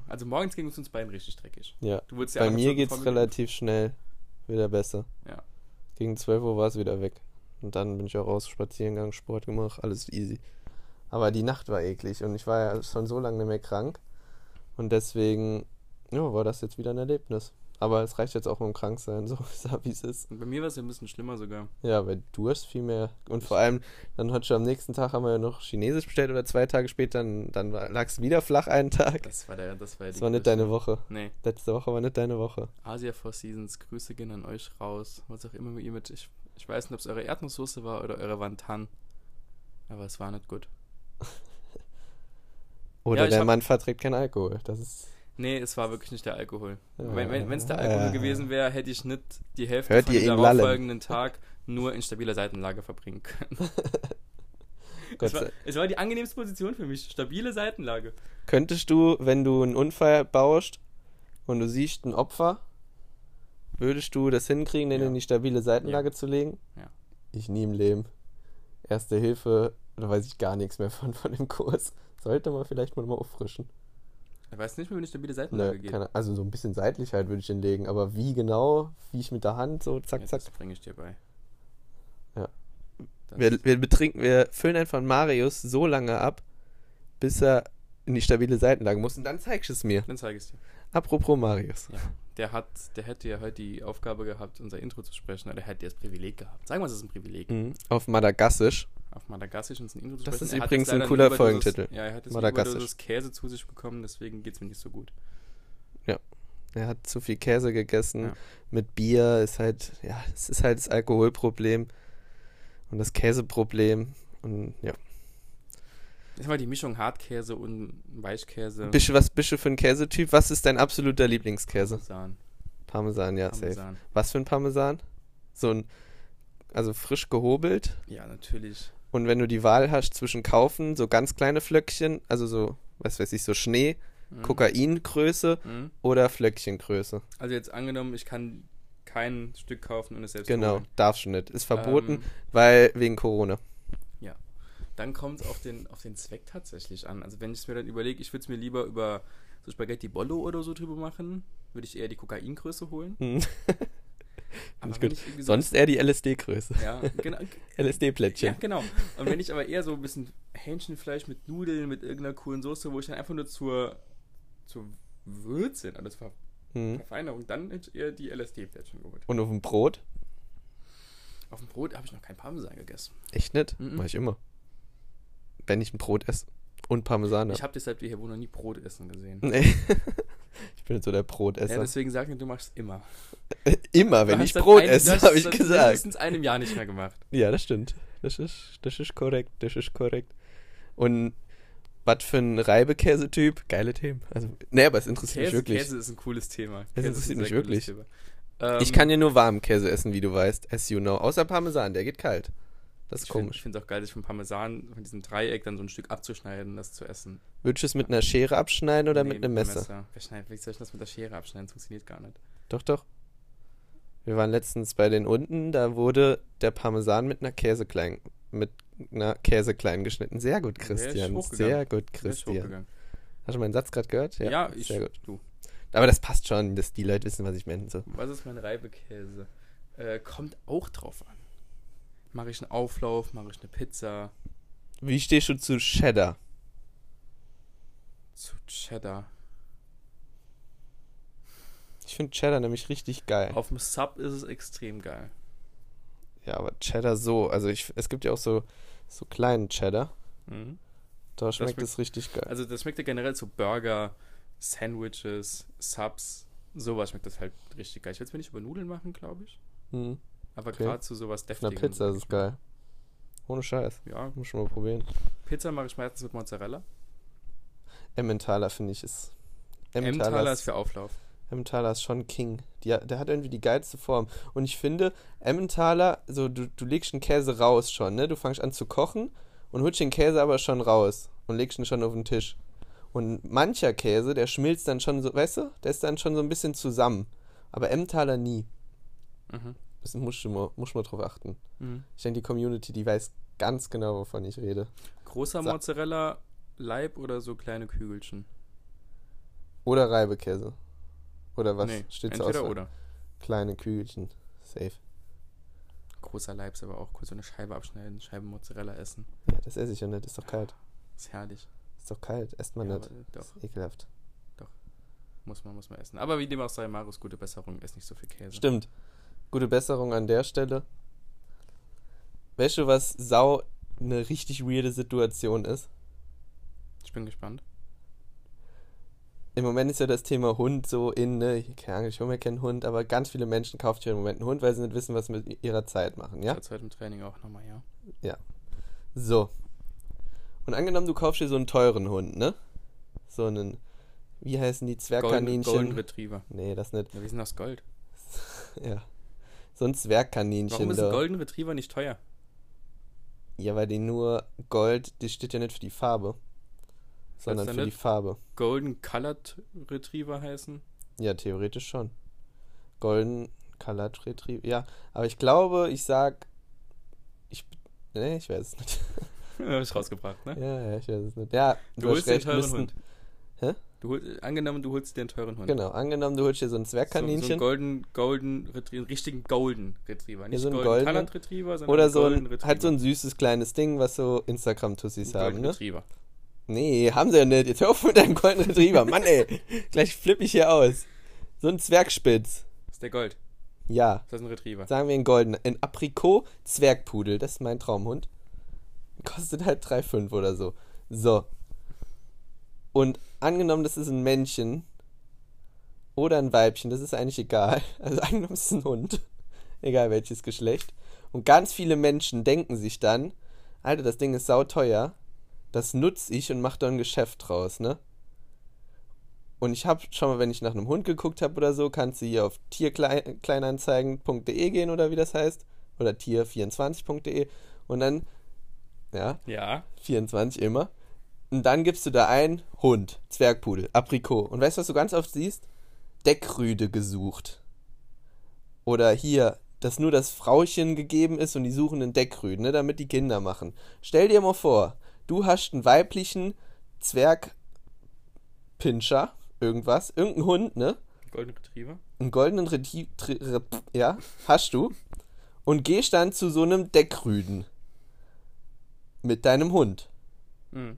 [SPEAKER 1] Also morgens ging es uns beiden richtig dreckig.
[SPEAKER 2] Ja.
[SPEAKER 1] Du ja
[SPEAKER 2] Bei mir geht's relativ schnell wieder besser.
[SPEAKER 1] Ja.
[SPEAKER 2] Gegen 12 Uhr war es wieder weg. Und dann bin ich auch raus, spazieren gegangen, Sport gemacht, alles easy. Aber die Nacht war eklig und ich war ja schon so lange nicht mehr krank. Und deswegen, ja, war das jetzt wieder ein Erlebnis. Aber es reicht jetzt auch mit dem Kranksein, so wie es ist.
[SPEAKER 1] Und bei mir war es ja ein bisschen schlimmer sogar.
[SPEAKER 2] Ja, weil du hast viel mehr. Und vor allem, dann hat schon am nächsten Tag haben wir ja noch Chinesisch bestellt oder zwei Tage später, dann, dann lag es wieder flach einen Tag.
[SPEAKER 1] Das war der, das war,
[SPEAKER 2] Das war nicht deine Woche.
[SPEAKER 1] Nee.
[SPEAKER 2] Letzte Woche war nicht deine Woche.
[SPEAKER 1] Asia Four Seasons, Grüße gehen an euch raus. Was auch immer ihr mit. Ich, ich weiß nicht, ob es eure Erdnusssoße war oder eure Wantan. Aber es war nicht gut.
[SPEAKER 2] Oder
[SPEAKER 1] Ja,
[SPEAKER 2] der Mann verträgt keinen Alkohol. Das ist.
[SPEAKER 1] Nee, es war wirklich nicht der Alkohol.
[SPEAKER 2] Ja.
[SPEAKER 1] Wenn es der Alkohol
[SPEAKER 2] Ja.
[SPEAKER 1] gewesen wäre, hätte ich nicht die Hälfte
[SPEAKER 2] Hört
[SPEAKER 1] von dem darauffolgenden Tag nur in stabiler Seitenlage verbringen können. Es war, es war die angenehmste Position für mich. Stabile Seitenlage.
[SPEAKER 2] Könntest du, wenn du einen Unfall baust und du siehst ein Opfer, würdest du das hinkriegen, den
[SPEAKER 1] Ja.
[SPEAKER 2] in die stabile Seitenlage zu legen?
[SPEAKER 1] Ja.
[SPEAKER 2] Ich nie im Leben. Erste Hilfe, da weiß ich gar nichts mehr von, von dem Kurs. Sollte man vielleicht mal, mal auffrischen.
[SPEAKER 1] Ich weiß nicht mehr, wie eine stabile
[SPEAKER 2] Ne,
[SPEAKER 1] Seitenlage geht.
[SPEAKER 2] keine, also so ein bisschen seitlich halt würde ich den legen, aber wie genau, wie ich mit der Hand so zack,
[SPEAKER 1] Ja,
[SPEAKER 2] zack.
[SPEAKER 1] Das bringe ich dir bei.
[SPEAKER 2] Ja. Wir, wir betrinken, wir füllen einfach Marius so lange ab, bis er in die stabile Seitenlage muss und dann zeigst du es mir.
[SPEAKER 1] dann zeige ich es dir.
[SPEAKER 2] Apropos Marius.
[SPEAKER 1] Ja. Der hat, der hätte ja heute die Aufgabe gehabt, unser Intro zu sprechen, oder er hätte das Privileg gehabt. Sagen wir, es ist ein Privileg.
[SPEAKER 2] Mhm. Auf Madagassisch.
[SPEAKER 1] Auf Madagassisch uns ein Intro zu
[SPEAKER 2] Das
[SPEAKER 1] sprechen.
[SPEAKER 2] ist
[SPEAKER 1] Er
[SPEAKER 2] übrigens ein cooler Folgentitel.
[SPEAKER 1] Ja, er hat jetzt. Überdosis Käse zu sich bekommen, deswegen geht es mir nicht so gut.
[SPEAKER 2] Er hat zu viel Käse gegessen.
[SPEAKER 1] Ja.
[SPEAKER 2] Mit Bier ist halt, ja, es ist halt das Alkoholproblem und das Käseproblem. Und ja.
[SPEAKER 1] Das war die Mischung Hartkäse und Weichkäse.
[SPEAKER 2] Bist du, was bist du für ein Käsetyp? Was ist dein absoluter Lieblingskäse?
[SPEAKER 1] Parmesan.
[SPEAKER 2] Parmesan, ja, safe.
[SPEAKER 1] Parmesan.
[SPEAKER 2] Was für ein Parmesan? So ein, also frisch gehobelt.
[SPEAKER 1] Ja, natürlich.
[SPEAKER 2] Und wenn du die Wahl hast zwischen kaufen, so ganz kleine Flöckchen, also so, was weiß ich, so Schnee,
[SPEAKER 1] Mhm.
[SPEAKER 2] Kokaingröße
[SPEAKER 1] Mhm.
[SPEAKER 2] oder Flöckchengröße.
[SPEAKER 1] Also jetzt angenommen, ich kann kein Stück kaufen und es selbst
[SPEAKER 2] Genau,
[SPEAKER 1] holen.
[SPEAKER 2] darfst du nicht. Ist verboten,
[SPEAKER 1] Ähm,
[SPEAKER 2] weil wegen Corona.
[SPEAKER 1] Dann kommt es auf den, auf den Zweck tatsächlich an. Also wenn ich es mir dann überlege, ich würde es mir lieber über so Spaghetti Bollo oder so drüber machen, würde ich eher die Kokaingröße holen.
[SPEAKER 2] Hm.
[SPEAKER 1] So-
[SPEAKER 2] Sonst eher die LSD-Größe.
[SPEAKER 1] Ja, genau. Ja,
[SPEAKER 2] LSD-Plättchen.
[SPEAKER 1] genau. Und wenn ich aber eher so ein bisschen Hähnchenfleisch mit Nudeln, mit irgendeiner coolen Soße, wo ich dann einfach nur zur, zur Würze, also zur
[SPEAKER 2] Hm.
[SPEAKER 1] Verfeinerung, dann hätte ich eher die LSD-Plättchen geholt.
[SPEAKER 2] Und auf dem Brot?
[SPEAKER 1] Auf dem Brot habe ich noch kein Parmesan gegessen.
[SPEAKER 2] Echt nicht?
[SPEAKER 1] Mhm.
[SPEAKER 2] Mach ich immer. Wenn ich ein Brot esse und Parmesan
[SPEAKER 1] Ich
[SPEAKER 2] hab.
[SPEAKER 1] habe deshalb hier wohl noch nie Brot essen gesehen.
[SPEAKER 2] Nee. ich bin jetzt so der
[SPEAKER 1] Ja,
[SPEAKER 2] Brotesser.
[SPEAKER 1] deswegen sag mir, du machst es immer.
[SPEAKER 2] Immer, wenn
[SPEAKER 1] Du
[SPEAKER 2] ich
[SPEAKER 1] hast
[SPEAKER 2] Brot
[SPEAKER 1] ein-
[SPEAKER 2] esse,
[SPEAKER 1] du hast
[SPEAKER 2] habe ich gesagt.
[SPEAKER 1] mindestens einem Jahr nicht mehr gemacht.
[SPEAKER 2] Ja, das stimmt. Das ist, das ist korrekt, das ist korrekt. Und was für ein Reibekäsetyp? Geile Themen. Also, nee, aber es interessiert
[SPEAKER 1] Käse,
[SPEAKER 2] mich wirklich.
[SPEAKER 1] Käse ist ein cooles Thema.
[SPEAKER 2] Es interessiert mich wirklich.
[SPEAKER 1] Ähm,
[SPEAKER 2] ich kann ja nur warmen Käse essen, wie du weißt, as you know. Außer Parmesan, der geht kalt. Das ist
[SPEAKER 1] ich find-
[SPEAKER 2] komisch.
[SPEAKER 1] Ich finde es auch geil, sich vom Parmesan, von diesem Dreieck dann so ein Stück abzuschneiden und das zu essen.
[SPEAKER 2] Würdest du es mit einer Schere abschneiden oder
[SPEAKER 1] Nee,
[SPEAKER 2] mit einem Messer?
[SPEAKER 1] Wer schneidet, wie soll ich das mit der Schere abschneiden? Das funktioniert gar nicht.
[SPEAKER 2] Doch, doch. Wir waren letztens bei den unten, da wurde der Parmesan mit einer Käseklein, mit einer Käseklein geschnitten. Sehr gut, Christian. Sehr gut, Christian. Hast du meinen Satz gerade gehört?
[SPEAKER 1] Ja, ich.
[SPEAKER 2] Sehr gut.
[SPEAKER 1] Du.
[SPEAKER 2] Aber das passt schon, dass die Leute wissen, was ich meine. So.
[SPEAKER 1] Was ist mein Reibekäse? Äh, kommt auch drauf an. Mache ich einen Auflauf, mache ich eine Pizza
[SPEAKER 2] Wie stehst du zu Cheddar?
[SPEAKER 1] zu Cheddar.
[SPEAKER 2] Ich finde Cheddar nämlich richtig geil.
[SPEAKER 1] Auf dem Sub ist es extrem geil.
[SPEAKER 2] Ja, aber Cheddar so, also ich, es gibt ja auch so, so kleinen Cheddar.
[SPEAKER 1] Mhm.
[SPEAKER 2] Da schmeckt
[SPEAKER 1] schmeckt-
[SPEAKER 2] es richtig geil.
[SPEAKER 1] Also das schmeckt ja generell zu Burger, Sandwiches, Subs, sowas schmeckt das halt richtig geil. Ich will es mir nicht über Nudeln machen, glaube ich.
[SPEAKER 2] Hm.
[SPEAKER 1] Aber
[SPEAKER 2] Okay.
[SPEAKER 1] gerade zu sowas deftigem.
[SPEAKER 2] Pizza ist geil. Ohne Scheiß.
[SPEAKER 1] Ja,
[SPEAKER 2] Muss schon mal probieren.
[SPEAKER 1] Pizza mache ich meistens mit Mozzarella.
[SPEAKER 2] Emmentaler finde ich ist.
[SPEAKER 1] Emmentaler ist für Auflauf.
[SPEAKER 2] Emmentaler ist schon King. Die, der hat irgendwie die geilste Form. Und ich finde, Emmentaler, so du, du legst den Käse raus schon, ne? Du fängst an zu kochen und holst den Käse aber schon raus und legst ihn schon auf den Tisch. Und mancher Käse, der schmilzt dann schon so, weißt du, der ist dann schon so ein bisschen zusammen. Aber Emmentaler nie.
[SPEAKER 1] Mhm.
[SPEAKER 2] Das du mal, musst du mal drauf achten.
[SPEAKER 1] Mhm.
[SPEAKER 2] Ich denke, die Community, die weiß ganz genau, wovon ich rede.
[SPEAKER 1] Großer
[SPEAKER 2] Sa-
[SPEAKER 1] Mozzarella, Leib oder so kleine Kügelchen?
[SPEAKER 2] Oder Reibekäse. Oder was
[SPEAKER 1] nee,
[SPEAKER 2] steht zur
[SPEAKER 1] entweder
[SPEAKER 2] Auswahl?
[SPEAKER 1] oder.
[SPEAKER 2] Kleine Kügelchen. Safe.
[SPEAKER 1] Großer Leib ist aber auch kurz so eine Scheibe abschneiden, Scheibe Mozzarella essen.
[SPEAKER 2] Ja, das esse ich ja nicht. Ist doch kalt.
[SPEAKER 1] Ist herrlich.
[SPEAKER 2] Ist doch kalt. Esst man
[SPEAKER 1] Ja,
[SPEAKER 2] nicht.
[SPEAKER 1] doch,
[SPEAKER 2] Ist ekelhaft.
[SPEAKER 1] muss man, muss man essen. Aber wie dem auch sei, Marius, gute Besserung, ess nicht so viel Käse.
[SPEAKER 2] Stimmt. Gute Besserung an der Stelle. Weißt du, was sau eine richtig weirde Situation ist?
[SPEAKER 1] Ich bin gespannt.
[SPEAKER 2] Im Moment ist ja das Thema Hund so in, ne? Keine Ahnung, ich hole mir keinen Hund, aber ganz viele Menschen kaufen sich im Moment einen Hund, weil sie nicht wissen, was sie mit ihrer Zeit machen, ja?
[SPEAKER 1] Ja? Zeit im Training auch nochmal, ja.
[SPEAKER 2] So. Und angenommen, du kaufst dir so einen teuren Hund, ne? So einen, wie heißen die
[SPEAKER 1] Golden,
[SPEAKER 2] Zwergkaninchen?
[SPEAKER 1] Golden Retriever.
[SPEAKER 2] nee, das nicht.
[SPEAKER 1] Ja, wir sind aus Gold.
[SPEAKER 2] Ja. So ein Zwergkaninchen
[SPEAKER 1] Warum ist ein Golden Retriever nicht teuer?
[SPEAKER 2] Ja, weil die nur Gold, die steht ja nicht für die Farbe, sondern für die? Farbe.
[SPEAKER 1] Golden Colored Retriever heißen?
[SPEAKER 2] Ja, theoretisch schon. Golden Colored Retriever. Ja, aber ich glaube, ich sag. Ich. Nee, ich weiß es nicht.
[SPEAKER 1] Hab ich rausgebracht, ne?
[SPEAKER 2] ja, ja, ich weiß es nicht. Ja,
[SPEAKER 1] Du, holst dir einen teuren
[SPEAKER 2] müssten-
[SPEAKER 1] Hund.
[SPEAKER 2] Hä?
[SPEAKER 1] Du hol, angenommen, du holst dir einen teuren Hund.
[SPEAKER 2] Genau, angenommen, du holst dir so ein
[SPEAKER 1] So, so einen
[SPEAKER 2] Zwergkaninchen.
[SPEAKER 1] Golden, Golden Retriever, einen richtigen Golden Retriever. Nicht
[SPEAKER 2] so einen
[SPEAKER 1] Golden Colored Retriever, sondern
[SPEAKER 2] oder so
[SPEAKER 1] Golden
[SPEAKER 2] ein,
[SPEAKER 1] Retriever.
[SPEAKER 2] halt so ein süßes kleines Ding, was so Instagram-Tussis haben,
[SPEAKER 1] Golden
[SPEAKER 2] ne?
[SPEAKER 1] Retriever.
[SPEAKER 2] Nee, haben sie ja nicht. Jetzt hör auf mit deinem Golden Retriever. Mann, ey. Gleich flippe ich hier aus. So ein Zwergspitz.
[SPEAKER 1] Ist der Gold?
[SPEAKER 2] Ja.
[SPEAKER 1] Ist das ein Retriever?
[SPEAKER 2] Sagen wir einen goldenen. Ein Aprikot-Zwergpudel. Das ist mein Traumhund. Kostet halt 3,5 oder so. So. Und angenommen, das ist ein Männchen oder ein Weibchen, das ist eigentlich egal. Also angenommen, es ist ein Hund. Egal welches Geschlecht. Und ganz viele Menschen denken sich dann, Alter, das Ding ist sauteuer. Das nutze ich und mache da ein Geschäft draus, ne? Und ich habe schon mal, wenn ich nach einem Hund geguckt habe oder so, kannst du hier auf tierkleinanzeigen.de gehen oder wie das heißt. Oder tier24.de. Und dann, ja,
[SPEAKER 1] Ja.
[SPEAKER 2] 24 immer. Und dann gibst du da ein Hund, Zwergpudel, Aprikot. Und weißt du, was du ganz oft siehst? Deckrüde gesucht. Oder hier, dass nur das Frauchen gegeben ist und die suchen einen Deckrüden, ne, damit die Kinder machen. Stell dir mal vor, du hast einen weiblichen Zwergpinscher, irgendwas, irgendein Hund, ne?
[SPEAKER 1] Golden Retriever.
[SPEAKER 2] einen goldenen Retie Tri Re ja, hast du und gehst dann zu so einem Deckrüden mit deinem Hund.
[SPEAKER 1] Mhm.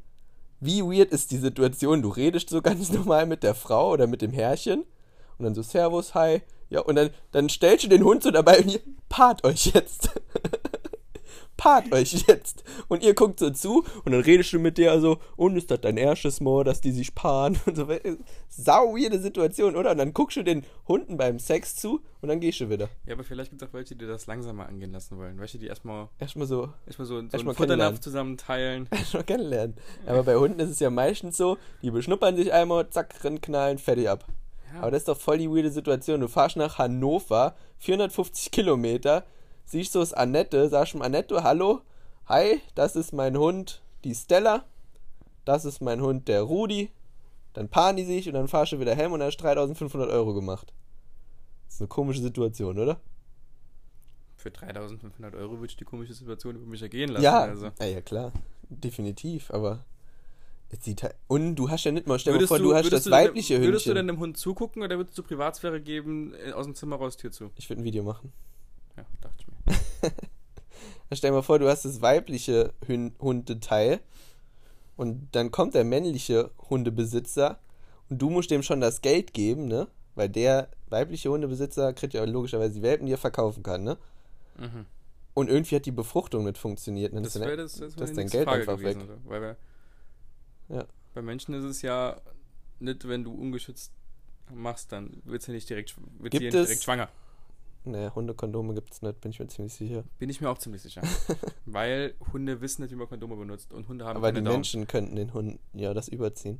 [SPEAKER 2] Wie weird ist die Situation? Du redest so ganz normal mit der Frau oder mit dem Herrchen und dann so Servus, hi. Ja, und dann, dann stellst du den Hund so dabei und ihr paart euch jetzt. paart euch jetzt. Und ihr guckt so zu und dann redest du mit der so, und ist das dein erstes Mal, dass die sich paaren? Und so, sau weirde Situation, oder? Und dann guckst du den Hunden beim Sex zu und dann gehst du wieder.
[SPEAKER 1] Ja, aber vielleicht gibt es auch welche, die das langsamer angehen lassen wollen. Welche, die erstmal
[SPEAKER 2] Erstmal so,
[SPEAKER 1] erstmal so, so
[SPEAKER 2] Erstmal
[SPEAKER 1] Futternapf zusammen teilen.
[SPEAKER 2] schon kennenlernen. Aber bei Hunden ist es ja meistens so, die beschnuppern sich einmal, zack, knallen, fertig ab.
[SPEAKER 1] Ja.
[SPEAKER 2] Aber das ist doch voll die weirde Situation. Du fahrst nach Hannover, 450 Kilometer, siehst so das Annette, sagst schon Annette, hallo, hi, das ist mein Hund, die Stella, das ist mein Hund, der Rudi. Dann paaren die sich und dann fahrst du wieder heim und dann hast du 3500 Euro gemacht. Das ist eine komische Situation, oder?
[SPEAKER 1] Für 3500 Euro würde ich die komische Situation über mich ergehen lassen.
[SPEAKER 2] ja,
[SPEAKER 1] Also.
[SPEAKER 2] ja, ja, klar, definitiv, aber es sieht halt, und du hast ja nicht mal, stell dir vor, du, hast
[SPEAKER 1] würdest
[SPEAKER 2] das
[SPEAKER 1] du
[SPEAKER 2] weibliche Hündchen.
[SPEAKER 1] Würdest du denn dem Hund zugucken oder würdest du Privatsphäre geben, äh, aus dem Zimmer raus, Tür zu?
[SPEAKER 2] ich würde ein Video machen.
[SPEAKER 1] Ja, dachte ich mir.
[SPEAKER 2] Stell dir mal vor, du hast das weibliche Hün Hundeteil und dann kommt der männliche Hundebesitzer und du musst dem schon das Geld geben, ne? Weil der weibliche Hundebesitzer kriegt ja logischerweise die Welpen, die er verkaufen kann, ne?
[SPEAKER 1] Mhm.
[SPEAKER 2] Und irgendwie hat die Befruchtung nicht funktioniert. Ne?
[SPEAKER 1] Das
[SPEAKER 2] ist
[SPEAKER 1] wäre
[SPEAKER 2] ja-
[SPEAKER 1] das, das,
[SPEAKER 2] das
[SPEAKER 1] wär
[SPEAKER 2] dein Geld
[SPEAKER 1] Frage
[SPEAKER 2] einfach
[SPEAKER 1] gewesen,
[SPEAKER 2] weg.
[SPEAKER 1] oder? Weil wir,
[SPEAKER 2] Ja.
[SPEAKER 1] bei Menschen ist es ja nicht, wenn du ungeschützt machst, dann wird sie nicht direkt, wird
[SPEAKER 2] Gibt
[SPEAKER 1] ja nicht direkt schwanger.
[SPEAKER 2] Ne, Hundekondome gibt es nicht, bin ich mir ziemlich sicher.
[SPEAKER 1] Bin ich mir auch ziemlich sicher. Weil Hunde wissen nicht, wie man Kondome benutzt und Hunde haben
[SPEAKER 2] Aber die
[SPEAKER 1] keine Daumen.
[SPEAKER 2] Menschen könnten den Hund ja das überziehen.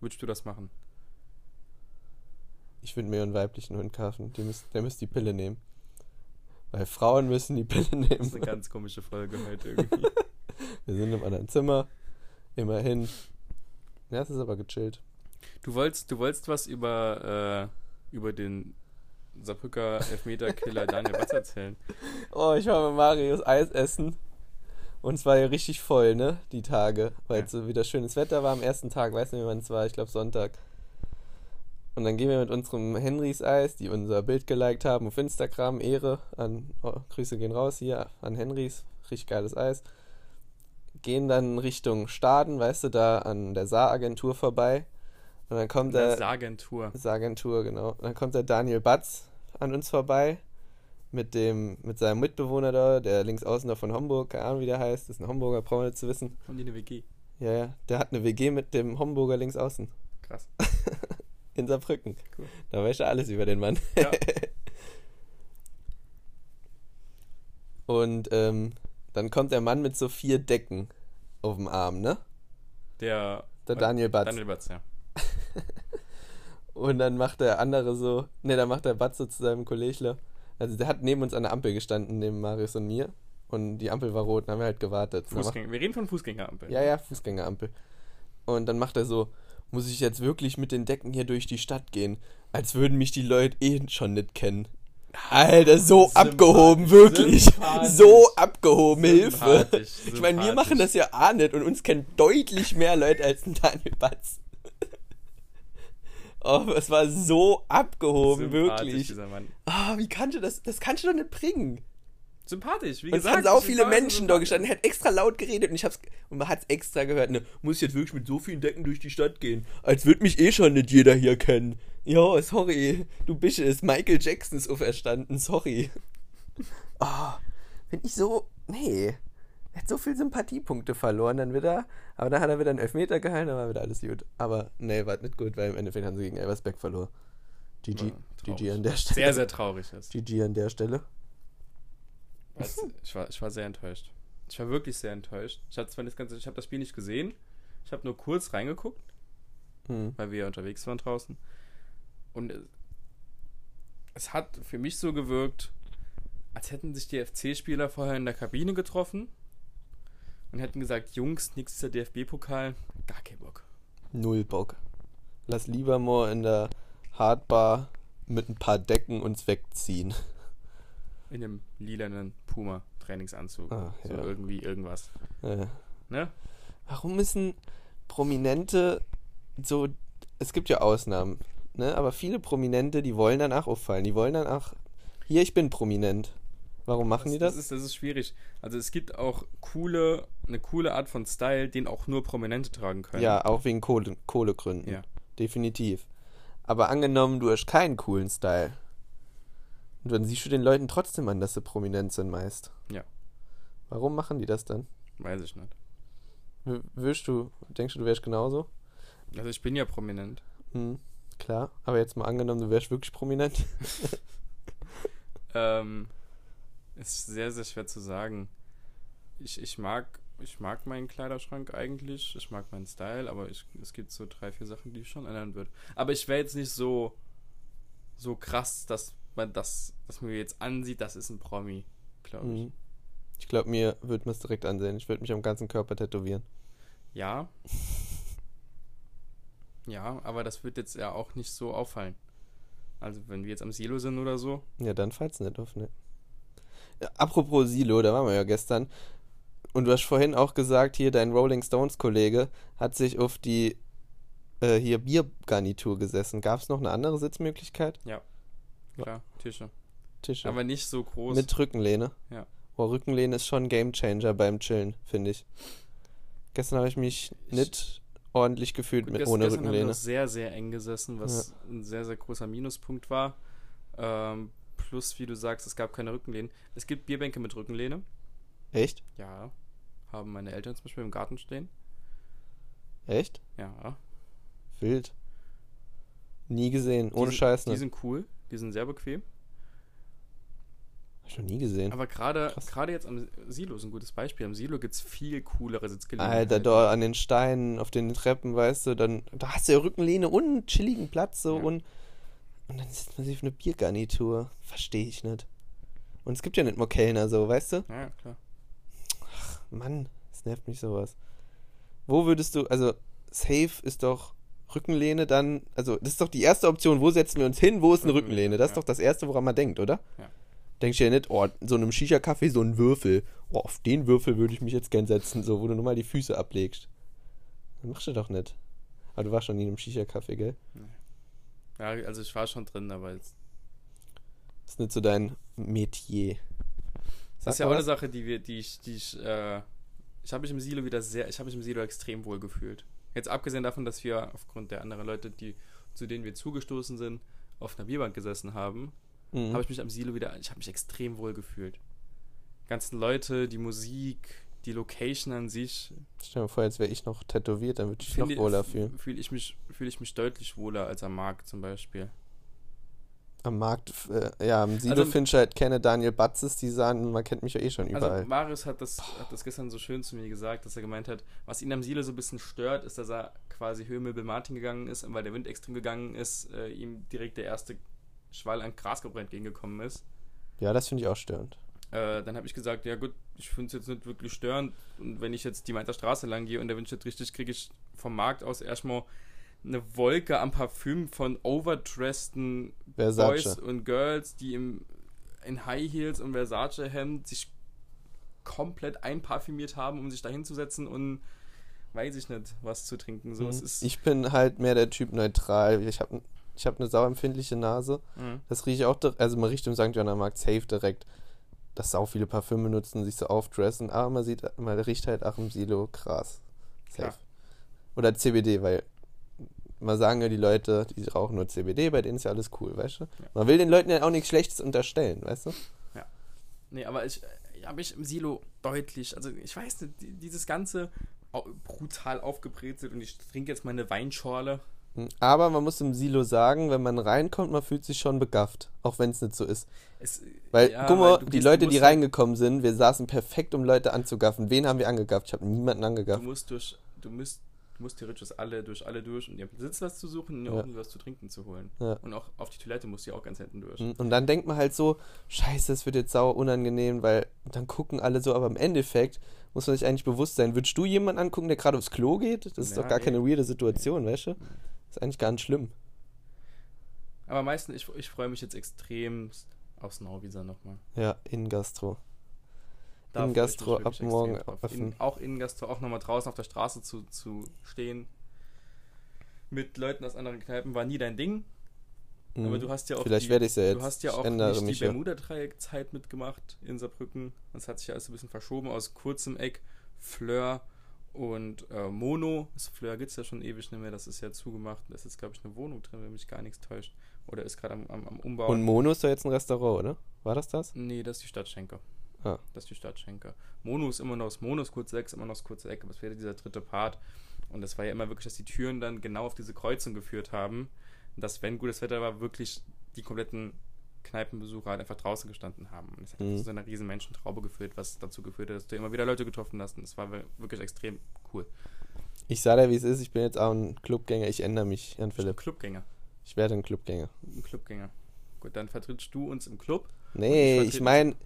[SPEAKER 1] Würdest du das machen?
[SPEAKER 2] Ich würde mir einen weiblichen Hund kaufen. Die müsst, der müsste die Pille nehmen. Weil Frauen müssen die Pille
[SPEAKER 1] Das
[SPEAKER 2] nehmen.
[SPEAKER 1] ist eine ganz komische Folge heute irgendwie.
[SPEAKER 2] Wir sind im anderen Zimmer. Immerhin. Ja, es ist aber gechillt.
[SPEAKER 1] Du wolltest, du wolltest was über, äh, über den Saarbrücker Elfmeter-Killer Daniel Watz erzählen.
[SPEAKER 2] Oh, ich war mit Marius Eis essen. Und es war ja richtig voll, ne? Die Tage. Weil
[SPEAKER 1] Ja.
[SPEAKER 2] es so wieder schönes Wetter war am ersten Tag. Weiß nicht, wann es war. Ich glaube Sonntag. Und dann gehen wir mit unserem Henrys Eis, die unser Bild geliked haben auf Instagram. Ehre an. Oh, Grüße gehen raus hier an Henrys. Richtig geiles Eis. Gehen dann Richtung Staden, weißt du, da an der Saaragentur vorbei. Und dann kommt der.
[SPEAKER 1] Sagentur.
[SPEAKER 2] Sagentur, genau. Dann kommt der Daniel Batz an uns vorbei mit dem, mit seinem Mitbewohner da, der links außen da von Homburg, keine Ahnung wie der heißt, das ist ein Homburger, brauchen wir nicht zu wissen.
[SPEAKER 1] Haben die eine WG?
[SPEAKER 2] Ja, ja, der hat eine WG mit dem Homburger links außen
[SPEAKER 1] Krass.
[SPEAKER 2] in Saarbrücken.
[SPEAKER 1] Cool.
[SPEAKER 2] Da weiß er alles über den Mann.
[SPEAKER 1] Ja.
[SPEAKER 2] Und ähm, dann kommt der Mann mit so vier Decken auf dem Arm, ne?
[SPEAKER 1] Der,
[SPEAKER 2] Der Daniel Batz.
[SPEAKER 1] Daniel Batz, ja.
[SPEAKER 2] Und dann macht der andere so, ne, dann macht der Batze zu seinem Kollegler. Also der hat neben uns an der Ampel gestanden, neben Marius und mir. Und die Ampel war rot, dann haben wir halt gewartet.
[SPEAKER 1] Fußgänger. Wir reden von Fußgängerampeln.
[SPEAKER 2] macht, ja, ja, Fußgängerampel. Und dann macht er so, muss ich jetzt wirklich mit den Decken hier durch die Stadt gehen? Als würden mich die Leute eh schon nicht kennen. Alter, so abgehoben, wirklich. So abgehoben, Hilfe. Ich meine, wir machen das ja auch nicht und uns kennen deutlich mehr Leute als ein Daniel Batz. Oh, es war so abgehoben, wirklich.
[SPEAKER 1] Dieser Mann.
[SPEAKER 2] Ah, wie kannst du das? Das kannst du doch nicht bringen.
[SPEAKER 1] Sympathisch, wie
[SPEAKER 2] Und es
[SPEAKER 1] gesagt.
[SPEAKER 2] haben so viele Menschen da gestanden. Er hat extra laut geredet und ich hab's und man hat's extra gehört. Ne, muss ich jetzt wirklich mit so vielen Decken durch die Stadt gehen? Als würde mich eh schon nicht jeder hier kennen. Ja, sorry. Du bist es. Michael Jackson ist auferstanden. Sorry. Ah, wenn ich so. Nee. Er hat so viel Sympathiepunkte verloren dann wieder. Aber dann hat er wieder einen Elfmeter gehalten, dann war wieder alles gut. Aber nee, war nicht gut, weil im Endeffekt haben sie gegen Elversberg verloren. GG.
[SPEAKER 1] Ja.
[SPEAKER 2] GG an der Stelle.
[SPEAKER 1] Sehr, sehr traurig ist.
[SPEAKER 2] GG an der Stelle.
[SPEAKER 1] Was, ich, war, ich war sehr enttäuscht. Ich war wirklich sehr enttäuscht. Ich habe das ganze, ich habe das Spiel nicht gesehen. Ich habe nur kurz reingeguckt.
[SPEAKER 2] Hm.
[SPEAKER 1] weil wir ja unterwegs waren draußen. Und es, es hat für mich so gewirkt, als hätten sich die FC-Spieler vorher in der Kabine getroffen und hätten gesagt, Jungs, der DFB-Pokal, gar kein Bock.
[SPEAKER 2] Null Bock. Lass lieber mal in der Hardbar mit ein paar Decken uns wegziehen.
[SPEAKER 1] In dem lilanen Puma-Trainingsanzug.
[SPEAKER 2] Ah,
[SPEAKER 1] so
[SPEAKER 2] ja.
[SPEAKER 1] irgendwie irgendwas.
[SPEAKER 2] Äh.
[SPEAKER 1] Ne?
[SPEAKER 2] Warum müssen Prominente so. Es gibt ja Ausnahmen, ne? Aber viele Prominente, die wollen danach auffallen. Die wollen danach. Hier, ich bin prominent. Warum machen die das?
[SPEAKER 1] Das ist, das ist schwierig. Also es gibt auch coole, eine coole Art von Style, den auch nur Prominente tragen können.
[SPEAKER 2] ja, auch wegen Kohle, Kohlegründen.
[SPEAKER 1] Ja.
[SPEAKER 2] Definitiv. Aber angenommen, du hast keinen coolen Style. Und dann siehst du den Leuten trotzdem an, dass sie prominent sind meist.
[SPEAKER 1] Ja.
[SPEAKER 2] Warum machen die das dann?
[SPEAKER 1] Weiß ich nicht.
[SPEAKER 2] W- Würdest du, denkst du, du wärst genauso?
[SPEAKER 1] Also ich bin ja prominent.
[SPEAKER 2] Hm, klar. Aber jetzt mal angenommen, du wärst wirklich prominent.
[SPEAKER 1] Ähm, ist sehr, sehr schwer zu sagen. Ich, ich mag, ich mag meinen Kleiderschrank eigentlich. Ich mag meinen Style, aber ich, es gibt so drei, vier Sachen, die ich schon ändern würde. Aber ich wäre jetzt nicht so, so krass, dass man das, man mir jetzt ansieht, das ist ein Promi, glaube ich.
[SPEAKER 2] Hm. Ich glaube, mir würde man es direkt ansehen. Ich würde mich am ganzen Körper tätowieren.
[SPEAKER 1] Ja. Ja, aber das wird jetzt ja auch nicht so auffallen. Also wenn wir jetzt am Silo sind oder so.
[SPEAKER 2] Ja, dann fallt's nicht auf, ne? Ja, apropos Silo, da waren wir ja gestern. Und du hast vorhin auch gesagt, hier dein Rolling Stones Kollege hat sich auf die äh, hier Biergarnitur gesessen. Gab es noch eine andere Sitzmöglichkeit?
[SPEAKER 1] Klar, Tische.
[SPEAKER 2] Tische.
[SPEAKER 1] Aber nicht so groß.
[SPEAKER 2] Mit Rückenlehne.
[SPEAKER 1] Ja.
[SPEAKER 2] Oh, Rückenlehne ist schon ein Gamechanger beim Chillen, finde ich. Gestern habe ich mich
[SPEAKER 1] Ich-
[SPEAKER 2] nicht ordentlich gefühlt mit ohne
[SPEAKER 1] gestern haben wir
[SPEAKER 2] Rückenlehne.
[SPEAKER 1] sehr, sehr eng gesessen, was ein sehr, sehr großer Minuspunkt war. Ähm, plus, wie du sagst, es gab keine Rückenlehnen. Es gibt Bierbänke mit Rückenlehne.
[SPEAKER 2] Echt?
[SPEAKER 1] Ja. Haben meine Eltern zum Beispiel im Garten stehen.
[SPEAKER 2] Echt?
[SPEAKER 1] Ja.
[SPEAKER 2] Wild. Nie gesehen. Ohne
[SPEAKER 1] die,
[SPEAKER 2] Scheiß,
[SPEAKER 1] Die
[SPEAKER 2] ne?
[SPEAKER 1] sind cool. Die sind sehr bequem.
[SPEAKER 2] Hab ich noch nie gesehen.
[SPEAKER 1] Aber gerade jetzt am Silo ist ein gutes Beispiel. Am Silo gibt es viel coolere Sitzgelegenheiten.
[SPEAKER 2] Alter, da an den Steinen, auf den Treppen, weißt du, dann da hast du ja Rückenlehne und einen chilligen Platz so
[SPEAKER 1] Ja.
[SPEAKER 2] und und dann sitzt man sich auf eine Biergarnitur. Verstehe ich nicht. Und es gibt ja nicht mal Kellner so, weißt du?
[SPEAKER 1] Ja, klar.
[SPEAKER 2] Mann, es nervt mich sowas. Wo würdest du, also safe ist doch Rückenlehne dann, also das ist doch die erste Option, wo setzen wir uns hin, wo ist eine
[SPEAKER 1] Rückenlehne?
[SPEAKER 2] Das ist doch das erste, woran man denkt, oder?
[SPEAKER 1] Ja.
[SPEAKER 2] Denkst du ja nicht, oh, so einem Shisha-Kaffee so ein Würfel. Oh, auf den Würfel würde ich mich jetzt gern setzen, so, wo du nur mal die Füße ablegst. Das machst du doch nicht. Aber du warst schon nie in einem Shisha-Kaffee, gell?
[SPEAKER 1] Ja, also ich war schon drin, aber jetzt.
[SPEAKER 2] Das ist nicht so dein Metier.
[SPEAKER 1] Das
[SPEAKER 2] Sag
[SPEAKER 1] ist ja auch eine. Sache, die wir, die ich, die ich, äh, ich habe mich im Silo wieder sehr, ich habe mich im Silo extrem wohl gefühlt. Jetzt abgesehen davon, dass wir aufgrund der anderen Leute, die, zu denen wir zugestoßen sind, auf einer Bierbank gesessen haben,
[SPEAKER 2] Mhm.
[SPEAKER 1] habe ich mich am Silo wieder, ich habe mich extrem wohl gefühlt. Ganzen Leute, die Musik, die Location an sich,
[SPEAKER 2] Stell dir mal vor, jetzt wäre ich noch tätowiert, dann würde ich mich noch wohler fühlen.
[SPEAKER 1] Fühle ich mich, fühle ich mich deutlich wohler als am Markt zum Beispiel.
[SPEAKER 2] Am Markt, äh, ja, am Silo
[SPEAKER 1] Also-
[SPEAKER 2] halt keine Daniel Batzes, die sagen, man kennt mich ja eh schon überall.
[SPEAKER 1] Also Marius hat das, hat das gestern so schön zu mir gesagt, dass er gemeint hat, was ihn am Silo so ein bisschen stört, ist, dass er quasi Höhemöbel Martin gegangen ist und weil der Wind extrem gegangen ist, äh, ihm direkt der erste Schwall an Grasgebräu entgegengekommen ist.
[SPEAKER 2] ja, das finde ich auch störend.
[SPEAKER 1] Äh, dann habe ich gesagt, ja gut, ich finde es jetzt nicht wirklich störend und wenn ich jetzt die Mainzer Straße lang gehe und der Wind steht richtig, kriege ich vom Markt aus erstmal eine Wolke am Parfüm von overdressten
[SPEAKER 2] Versace.
[SPEAKER 1] Boys und Girls, die im, in High Heels und Versace-Hemd sich komplett einparfümiert haben, um sich da hinzusetzen und weiß ich nicht, was zu trinken. So, es
[SPEAKER 2] Mhm.
[SPEAKER 1] ist,
[SPEAKER 2] ich bin halt mehr der Typ neutral. Ich habe ich hab eine sauempfindliche Nase.
[SPEAKER 1] Mhm.
[SPEAKER 2] Das rieche ich auch, direkt- also man riecht im St. Johanna Markt safe direkt, dass sau viele Parfüme nutzen, sich so aufdressen, aber man sieht, man riecht halt auch im Silo krass. Safe.
[SPEAKER 1] Klar.
[SPEAKER 2] Oder CBD, weil man sagen ja die Leute, die rauchen nur CBD, bei denen ist ja alles cool, weißt du?
[SPEAKER 1] Ja.
[SPEAKER 2] Man will den Leuten ja auch nichts Schlechtes unterstellen, weißt du?
[SPEAKER 1] Nee, aber ich, ich habe mich im Silo deutlich, also ich weiß nicht, die- dieses ganze brutal aufgebrezelt und ich trinke jetzt meine Weinschorle.
[SPEAKER 2] Aber man muss im Silo sagen, wenn man reinkommt, man fühlt sich schon begafft, auch wenn es nicht so ist.
[SPEAKER 1] Es,
[SPEAKER 2] Weil,
[SPEAKER 1] ja,
[SPEAKER 2] guck mal,
[SPEAKER 1] du
[SPEAKER 2] die
[SPEAKER 1] du
[SPEAKER 2] Leute, die
[SPEAKER 1] halt-
[SPEAKER 2] reingekommen sind, wir saßen perfekt, um Leute anzugaffen. Wen haben wir angegafft? Ich habe niemanden
[SPEAKER 1] Du
[SPEAKER 2] angegafft.
[SPEAKER 1] musst durch, du musst Du musst theoretisch alle durch alle durch, um dir einen Sitzplatz zu suchen und dir
[SPEAKER 2] Ja.
[SPEAKER 1] irgendwie was zu trinken zu holen.
[SPEAKER 2] Ja.
[SPEAKER 1] Und auch auf die Toilette musst du ja auch ganz hinten durch.
[SPEAKER 2] Und dann denkt man halt so, scheiße, es wird jetzt sauer unangenehm, weil dann gucken alle so, aber im Endeffekt muss man sich eigentlich bewusst sein, würdest du jemanden angucken, der gerade aufs Klo geht? Das ist doch gar
[SPEAKER 1] nee.
[SPEAKER 2] keine weirde Situation, weißt du? Ist eigentlich gar nicht schlimm.
[SPEAKER 1] Aber meistens, ich, ich freue mich jetzt extrem aufs Nauwieser nochmal.
[SPEAKER 2] Ja, in Gastro.
[SPEAKER 1] Da freue ich
[SPEAKER 2] Innengastro
[SPEAKER 1] mich
[SPEAKER 2] ab morgen offen.
[SPEAKER 1] In, auch Innengastro, auch nochmal draußen auf der Straße zu, zu stehen. Mit Leuten aus anderen Kneipen war nie dein Ding. Aber
[SPEAKER 2] Mhm.
[SPEAKER 1] du hast ja auch
[SPEAKER 2] Vielleicht
[SPEAKER 1] die,
[SPEAKER 2] werde ich ja jetzt.
[SPEAKER 1] Du hast ja auch nicht
[SPEAKER 2] mich
[SPEAKER 1] die. Bermuda-Dreieck-Zeit mitgemacht in Saarbrücken. Das hat sich ja alles ein bisschen verschoben aus kurzem Eck, Fleur und äh, Mono. Das Fleur gibt es ja schon ewig nicht mehr. Das ist ja zugemacht. Da ist jetzt, glaube ich, eine Wohnung drin, wenn mich gar nichts täuscht. Oder ist gerade am, am, am Umbau.
[SPEAKER 2] Und Mono ist doch jetzt ein Restaurant, oder? War das das?
[SPEAKER 1] Nee, das ist die Stadtschenker.
[SPEAKER 2] Ah.
[SPEAKER 1] Das ist die Stadtschenker. Mono ist immer noch das Mono, ist kurz 6, immer noch das kurze Eck, aber es wäre dieser dritte Part. Und das war ja immer wirklich, dass die Türen dann genau auf diese Kreuzung geführt haben. Dass, wenn gutes Wetter war, wirklich die kompletten Kneipenbesucher halt einfach draußen gestanden haben. Und es hat
[SPEAKER 2] Mhm.
[SPEAKER 1] zu so einer riesen Menschentraube geführt, was dazu geführt hat, dass du immer wieder Leute getroffen hast. Und es war wir- wirklich extrem cool.
[SPEAKER 2] Ich sage dir, wie es ist. Ich bin jetzt auch ein Clubgänger. Ich ändere mich, Jan
[SPEAKER 1] Ein
[SPEAKER 2] Philipp.
[SPEAKER 1] Clubgänger.
[SPEAKER 2] Ich werde ein Clubgänger.
[SPEAKER 1] Ein Clubgänger. Gut, dann vertrittst du uns im Club.
[SPEAKER 2] Nee,
[SPEAKER 1] ich
[SPEAKER 2] ich meine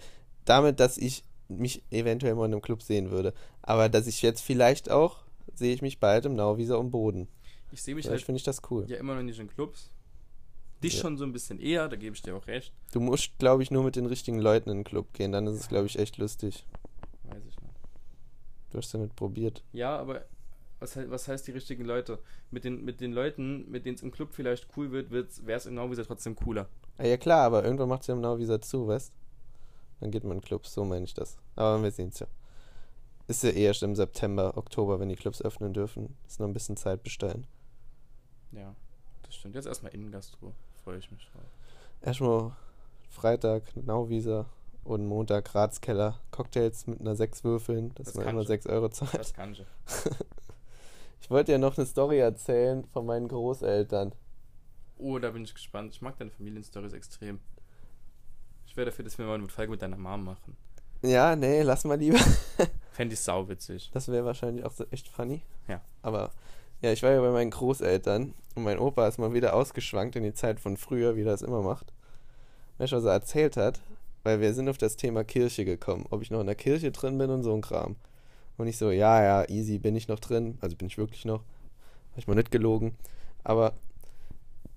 [SPEAKER 2] damit, dass ich mich eventuell mal in einem Club sehen würde. Aber dass ich jetzt vielleicht auch, sehe ich mich bald im Nauwieser um Boden.
[SPEAKER 1] Ich sehe mich
[SPEAKER 2] Vielleicht
[SPEAKER 1] halt
[SPEAKER 2] finde ich das cool.
[SPEAKER 1] ja immer noch nicht in Clubs. Dich
[SPEAKER 2] Ja.
[SPEAKER 1] schon so ein bisschen eher, da gebe ich dir auch recht.
[SPEAKER 2] Du musst, glaube ich, nur mit den richtigen Leuten in den Club gehen. Dann ist es, glaube ich, echt lustig.
[SPEAKER 1] Weiß ich nicht.
[SPEAKER 2] Du hast ja nicht probiert.
[SPEAKER 1] Ja, aber was, was heißt die richtigen Leute? Mit den, mit den Leuten, mit denen es im Club vielleicht cool wird, wäre es in Nauwieser trotzdem cooler.
[SPEAKER 2] Ah, ja, klar, aber irgendwann macht es ja im Nauwieser zu, weißt Dann geht man in Clubs, so meine ich das. Aber wir sehen es ja. Ist ja erst im September, Oktober, wenn die Clubs öffnen dürfen. Ist noch ein bisschen Zeit dahin.
[SPEAKER 1] Ja, das stimmt. Jetzt erstmal Innengastro. Freue ich mich drauf.
[SPEAKER 2] Erstmal Freitag Nauwieser und Montag Ratskeller. Cocktails mit einer 6 Würfeln, dass
[SPEAKER 1] Das
[SPEAKER 2] man immer
[SPEAKER 1] ich.
[SPEAKER 2] 6 Euro zahlt.
[SPEAKER 1] Das kann ich.
[SPEAKER 2] Ich wollte ja noch eine Story erzählen von meinen Großeltern.
[SPEAKER 1] Oh, da bin ich gespannt. Ich mag deine Familienstories extrem. Ich wäre dafür, dass wir mal eine Folge mit deiner Mom machen.
[SPEAKER 2] Ja, nee, lass mal lieber.
[SPEAKER 1] Fände ich sauwitzig.
[SPEAKER 2] Das wäre wahrscheinlich auch so echt funny.
[SPEAKER 1] Ja.
[SPEAKER 2] Aber ja, ich war ja bei meinen Großeltern und mein Opa ist mal wieder ausgeschwankt in die Zeit von früher, wie er das immer macht. Weißt du, was er erzählt hat? Weil wir sind auf das Thema Kirche gekommen, ob ich noch in der Kirche drin bin und so ein Kram. Und ich so, ja, ja, easy, bin ich noch drin. Also bin ich wirklich noch. Habe ich mal nicht gelogen. Aber,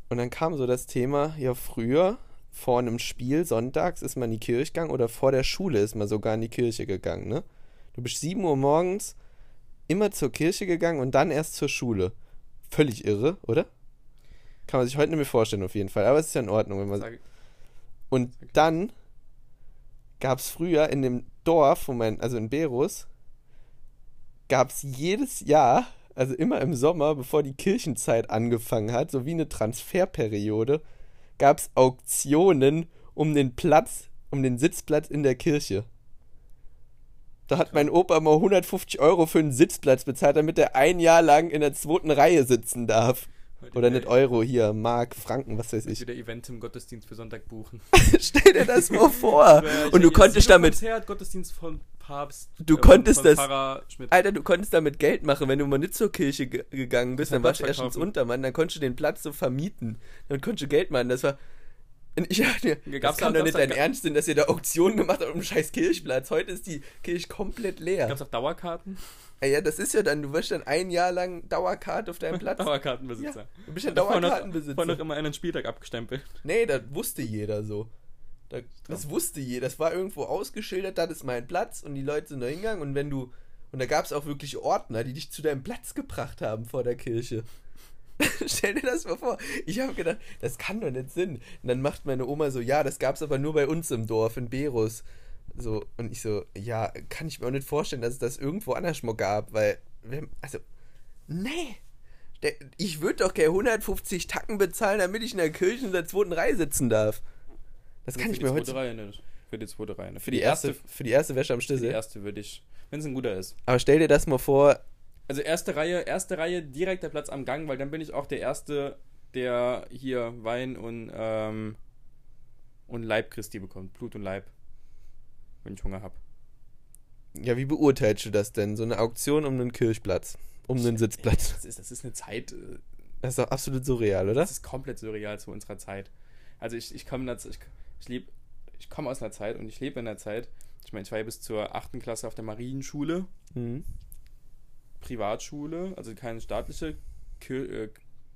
[SPEAKER 2] und dann kam so das Thema, ja, früher, vor einem Spiel, sonntags, ist man in die Kirche gegangen oder vor der Schule ist man sogar in die Kirche gegangen, ne? Du bist 7 Uhr morgens immer zur Kirche gegangen und dann erst zur Schule. Völlig irre, oder? Kann man sich heute nicht mehr vorstellen, auf jeden Fall. Aber es ist ja in Ordnung, wenn man. Und dann gab es früher in dem Dorf, wo mein, also in Berus, gab es jedes Jahr, also immer im Sommer, bevor die Kirchenzeit angefangen hat, so wie eine Transferperiode, gab es Auktionen um den Platz, um den Sitzplatz in der Kirche. Da hat mein Opa mal 150 Euro für einen Sitzplatz bezahlt, damit er ein Jahr lang in der zweiten Reihe sitzen darf. Oder nicht Euro hier, Mark, Franken, was weiß ich.
[SPEAKER 1] Wieder Event im Gottesdienst für Sonntag buchen.
[SPEAKER 2] Stell dir das mal vor. Und du konntest damit,
[SPEAKER 1] Konzert, Gottesdienst von Papst.
[SPEAKER 2] Du
[SPEAKER 1] äh,
[SPEAKER 2] konntest das-. Alter, du konntest damit Geld machen, wenn du mal nicht zur Kirche ge gegangen bist, dann warst du erstens. Untermann, dann konntest du den Platz so vermieten. Dann konntest du Geld machen. Das war. Ich dachte, mir, das
[SPEAKER 1] Gab's
[SPEAKER 2] kann doch nicht
[SPEAKER 1] gab's
[SPEAKER 2] dein Ernst sein, dass ihr da Auktionen gemacht habt um einen scheiß Kirchplatz. Heute ist die Kirche komplett leer.
[SPEAKER 1] Gab es auch Dauerkarten?
[SPEAKER 2] Ey, ja, das ist ja dann, du wirst dann ein Jahr lang Dauerkarte auf deinem Platz.
[SPEAKER 1] Dauerkartenbesitzer.
[SPEAKER 2] Du bist ja Dauerkartenbesitzer.
[SPEAKER 1] vorher noch immer einen Spieltag abgestempelt.
[SPEAKER 2] Nee, das wusste jeder so. Da, das wusste jeder. Das war irgendwo ausgeschildert, das ist mein Platz und die Leute sind da hingegangen und wenn du. Und da gab es auch wirklich Ordner, die dich zu deinem Platz gebracht haben vor der Kirche. Stell dir das mal vor. Ich habe gedacht, das kann doch nicht Sinn. Und dann macht meine Oma so, ja, das gab es aber nur bei uns im Dorf, in Berus. So, und ich so, ja, kann ich mir auch nicht vorstellen, dass es das irgendwo anders mal gab, weil, also, nee. Der, ich würde doch gerne 150 Tacken bezahlen, damit ich in der Kirche in der zweiten Reihe sitzen darf. Das kann ich
[SPEAKER 1] die
[SPEAKER 2] mir heute.
[SPEAKER 1] Reihe nicht. Für die zweite Reihe nicht.
[SPEAKER 2] Für die erste, für die erste Wäsche am
[SPEAKER 1] Für die
[SPEAKER 2] Schlüssel.
[SPEAKER 1] erste würde ich, wenn es ein guter ist.
[SPEAKER 2] Aber stell dir das mal vor,
[SPEAKER 1] Also erste Reihe, erste Reihe, direkt der Platz am Gang, weil dann bin ich auch der Erste, der hier Wein und, ähm, und Leib Christi bekommt. Blut und Leib. Wenn ich Hunger habe.
[SPEAKER 2] ja, wie beurteilst du das denn? So eine Auktion um einen Kirchplatz. um einen Sitzplatz.
[SPEAKER 1] Das ist, das ist eine Zeit, äh,
[SPEAKER 2] Das ist doch absolut surreal, oder?
[SPEAKER 1] das ist komplett surreal zu unserer Zeit. Also ich, ich komme ich, ich ich komme aus einer Zeit und ich lebe in einer Zeit. Ich meine, ich war ja bis zur 8. Klasse auf der Marienschule,
[SPEAKER 2] Mhm.
[SPEAKER 1] Privatschule, also keine staatliche, kir äh,